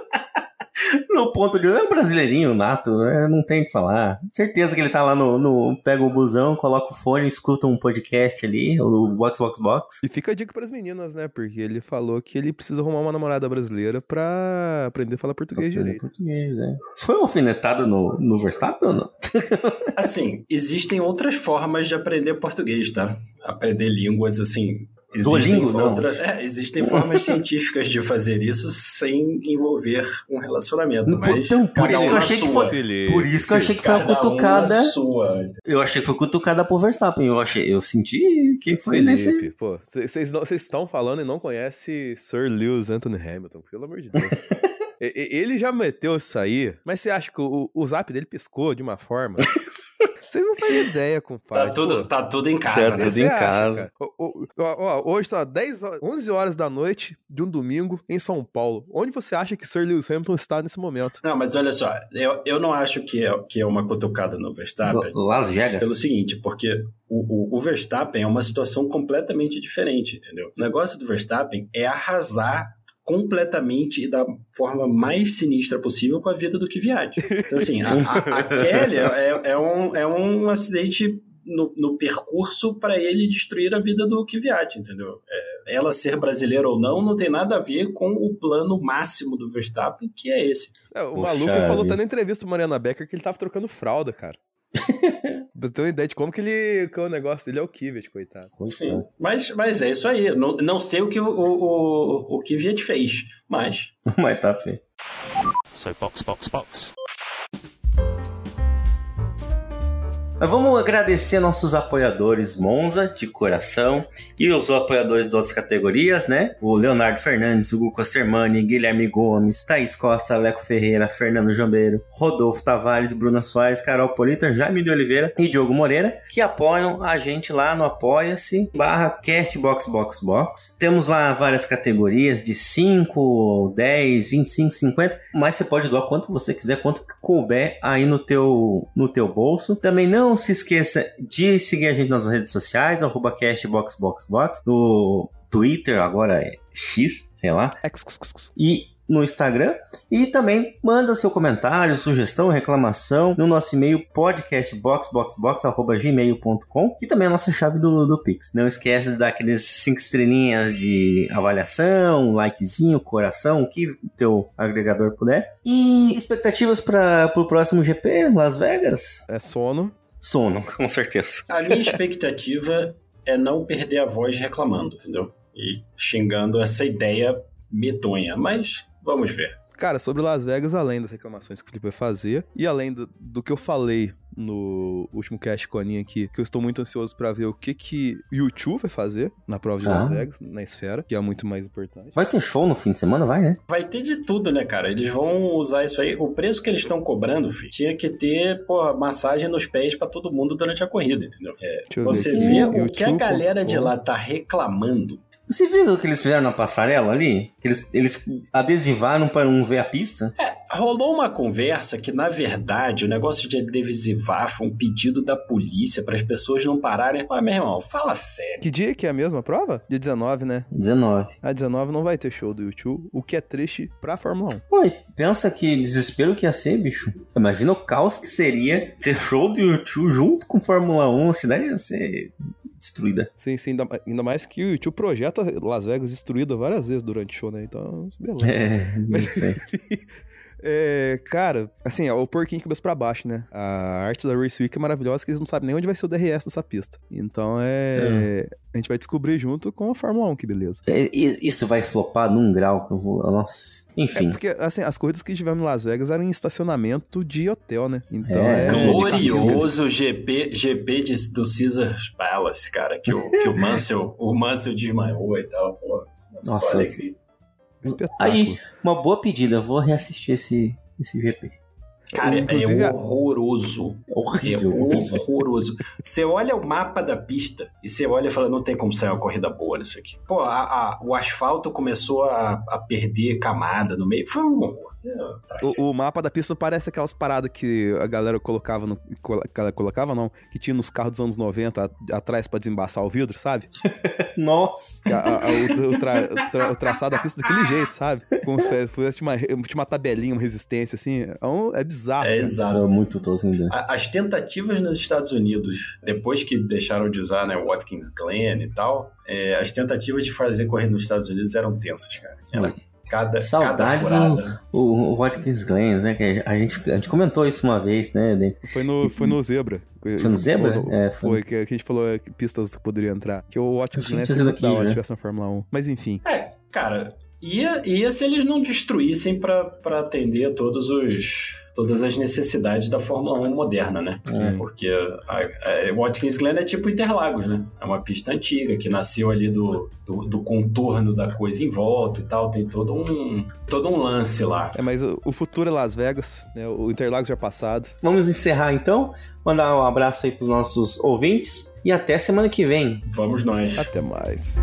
No ponto de. É um brasileirinho nato, né? não tem o que falar. Certeza que ele tá lá no, no. Pega o busão, coloca o fone, escuta um podcast ali, o Box Box Box. E fica a dica pras meninas, né? Porque ele falou que ele precisa arrumar uma namorada brasileira pra aprender a falar português direito. Português, é. Foi uma alfinetada no, no Verstappen ou não? Assim, existem outras formas de aprender português, tá? Aprender línguas, assim. Duolingo, não. outras, é, existem formas científicas de fazer isso sem envolver um relacionamento. Mas Então, por isso um que eu achei que foi. Por isso que eu achei que foi uma um cutucada. sua. Eu achei que foi cutucada pro Verstappen. Eu achei, eu senti que foi nesse. Felipe, pô, vocês estão falando e não conhecem Sir Lewis Anthony Hamilton, pelo amor de Deus. Ele já meteu isso aí, mas você acha que o, o zap dele piscou de uma forma Vocês não fazem ideia, compadre. Tá tudo, Pô, tá tudo em Tá casa, né? tudo você em acha, casa. cara? Ó, ó, ó, ó, hoje tá 10, horas- 11 horas da noite de um domingo em São Paulo. Onde você acha que Sir Lewis Hamilton está nesse momento? Não, mas olha só, eu, eu não acho que é, que é uma cutucada no Verstappen. Las Vegas. Pelo seguinte, porque o, o, o Verstappen é uma situação completamente diferente, entendeu? O negócio do Verstappen é arrasar completamente e da forma mais sinistra possível com a vida do Kvyat. Então, assim, a, a, a Kelly é, é, um, é um acidente no, no percurso para ele destruir a vida do Kvyat, entendeu? É, ela ser brasileira ou não não tem nada a ver com o plano máximo do Verstappen, que é esse. É, o Puxa maluco falou até na entrevista do Mariana Becker que ele tava trocando fralda, cara. pra você ter uma ideia de como que ele. Que o negócio dele é o Kivet, coitado. Sim, mas, mas é isso aí. Não, não sei o que o, o, o, o Kvyat fez, mas Mas tá feio. So box, box, box. Mas vamos agradecer nossos apoiadores Monza, de coração, e os apoiadores das outras categorias, né? O Leonardo Fernandes, Hugo Costermani, Guilherme Gomes, Thaís Costa, Leco Ferreira, Fernando Jambeiro, Rodolfo Tavares, Bruna Soares, Carol Polita, Jaime de Oliveira e Diogo Moreira, que apoiam a gente lá no Apoia-se barra CastBoxBoxBox. Temos lá várias categorias de 5, 10, 25, 50, mas você pode doar quanto você quiser, quanto couber aí no teu, no teu bolso. Também não se esqueça de seguir a gente nas redes sociais, arroba CastBoxBoxBox, no Twitter, agora é X, sei lá, e no Instagram. E também manda seu comentário, sugestão, reclamação no nosso e-mail podcastboxboxbox.gmail.com e também a nossa chave do, do Pix. Não esquece de dar aqueles 5 estrelinhas de avaliação, likezinho, coração, o que teu agregador puder. E expectativas para o próximo GP, Las Vegas? É sono. Sono, com certeza. a minha expectativa é não perder a voz reclamando, entendeu? E xingando essa ideia medonha, mas vamos ver. Cara, sobre Las Vegas, além das reclamações que o Felipe vai fazer, e além do, do que eu falei no último cast com a Aninha aqui, que eu estou muito ansioso pra ver o que que o YouTube vai fazer na prova de Ah. Las Vegas, na esfera, que é muito mais importante. Vai ter show no fim de semana? Vai, né? Vai ter de tudo, né, cara? Eles vão usar isso aí. O preço que eles estão cobrando, filho, tinha que ter, pô, massagem nos pés pra todo mundo durante a corrida, entendeu? É, você ver vê o que a galera de lá tá reclamando. Você viu o que eles fizeram na passarela ali? Que eles, eles adesivaram para não ver a pista? Rolou uma conversa que, na verdade, o negócio de adesivar foi um pedido da polícia para as pessoas não pararem. Mas, meu irmão, fala sério. Que dia que é a mesma prova? Dia 19, né? 19. A 19 não vai ter show do YouTube, o que é triste pra Fórmula 1. Pô, e pensa que desespero que ia ser, bicho. Imagina o caos que seria ter show do YouTube junto com Fórmula 1. A cidade ia ser destruída. Sim, sim, ainda, ainda mais que o YouTube projeta Las Vegas destruída várias vezes durante o show, né? Então, beleza. É, sei. É, cara, assim, ó, o porquinho de cabeça pra baixo, né? A arte da Race Week é maravilhosa, que eles não sabem nem onde vai ser o DRS dessa pista. Então é. A gente vai descobrir junto com a Fórmula 1, que beleza. É, Isso vai flopar num grau que eu vou. Nossa. É Enfim. porque, assim, as corridas que tivemos em Las Vegas eram em estacionamento de hotel, né? Então É, é. Glorioso GP, GP de- do Caesars Palace, cara, que o, que o Mansell, o Mansell desmaiou e tal. Pô, Nossa, esse- Espetáculo. Aí, uma boa pedida. Eu vou reassistir esse, esse GP. Cara, Inclusive, é horroroso. É É horrível. horrível. horroroso. Você olha o mapa da pista e você olha e fala, não tem como sair uma corrida boa nisso aqui. Pô, a- a- o asfalto começou a, a perder camada no meio. Foi um horror. É, O, o mapa da pista parece aquelas paradas que a galera colocava no. colo- Colocava, não, que tinha nos carros dos anos 90 a- atrás pra desembaçar o vidro, sabe? Nossa. A- a- o, o tra- tra- o traçado da pista daquele jeito, sabe? Como se fosse uma, tinha uma tabelinha, uma resistência, assim. É, um- é bizarro. É exato. É muito tosco. A- As tentativas nos Estados Unidos, depois que deixaram de usar né, o Watkins Glen e tal, é, as tentativas de fazer corrida nos Estados Unidos eram tensas, cara. Era cada, Saudades cada furada. o, o Watkins Glen, né? Que a gente, a gente comentou isso uma vez, né? Foi no, foi no Zebra. Foi no Zebra? Foi, É, foi. foi. que, que a gente falou que pistas poderiam entrar. Que o Watkins que Glen sido da hora né? se tivesse na Fórmula 1. Mas enfim. É, cara, Ia, ia se eles não destruíssem para atender todos os, todas as necessidades da Fórmula 1 moderna, né? É. Porque a, a, Watkins Glen é tipo Interlagos, né? É uma pista antiga que nasceu ali do, do, do contorno da coisa em volta e tal. Tem todo um, todo um lance lá. É, mas o, o futuro é Las Vegas, né? O Interlagos já é passado. Vamos encerrar então. Mandar um abraço aí pros nossos ouvintes e até semana que vem. Vamos nós. Até mais.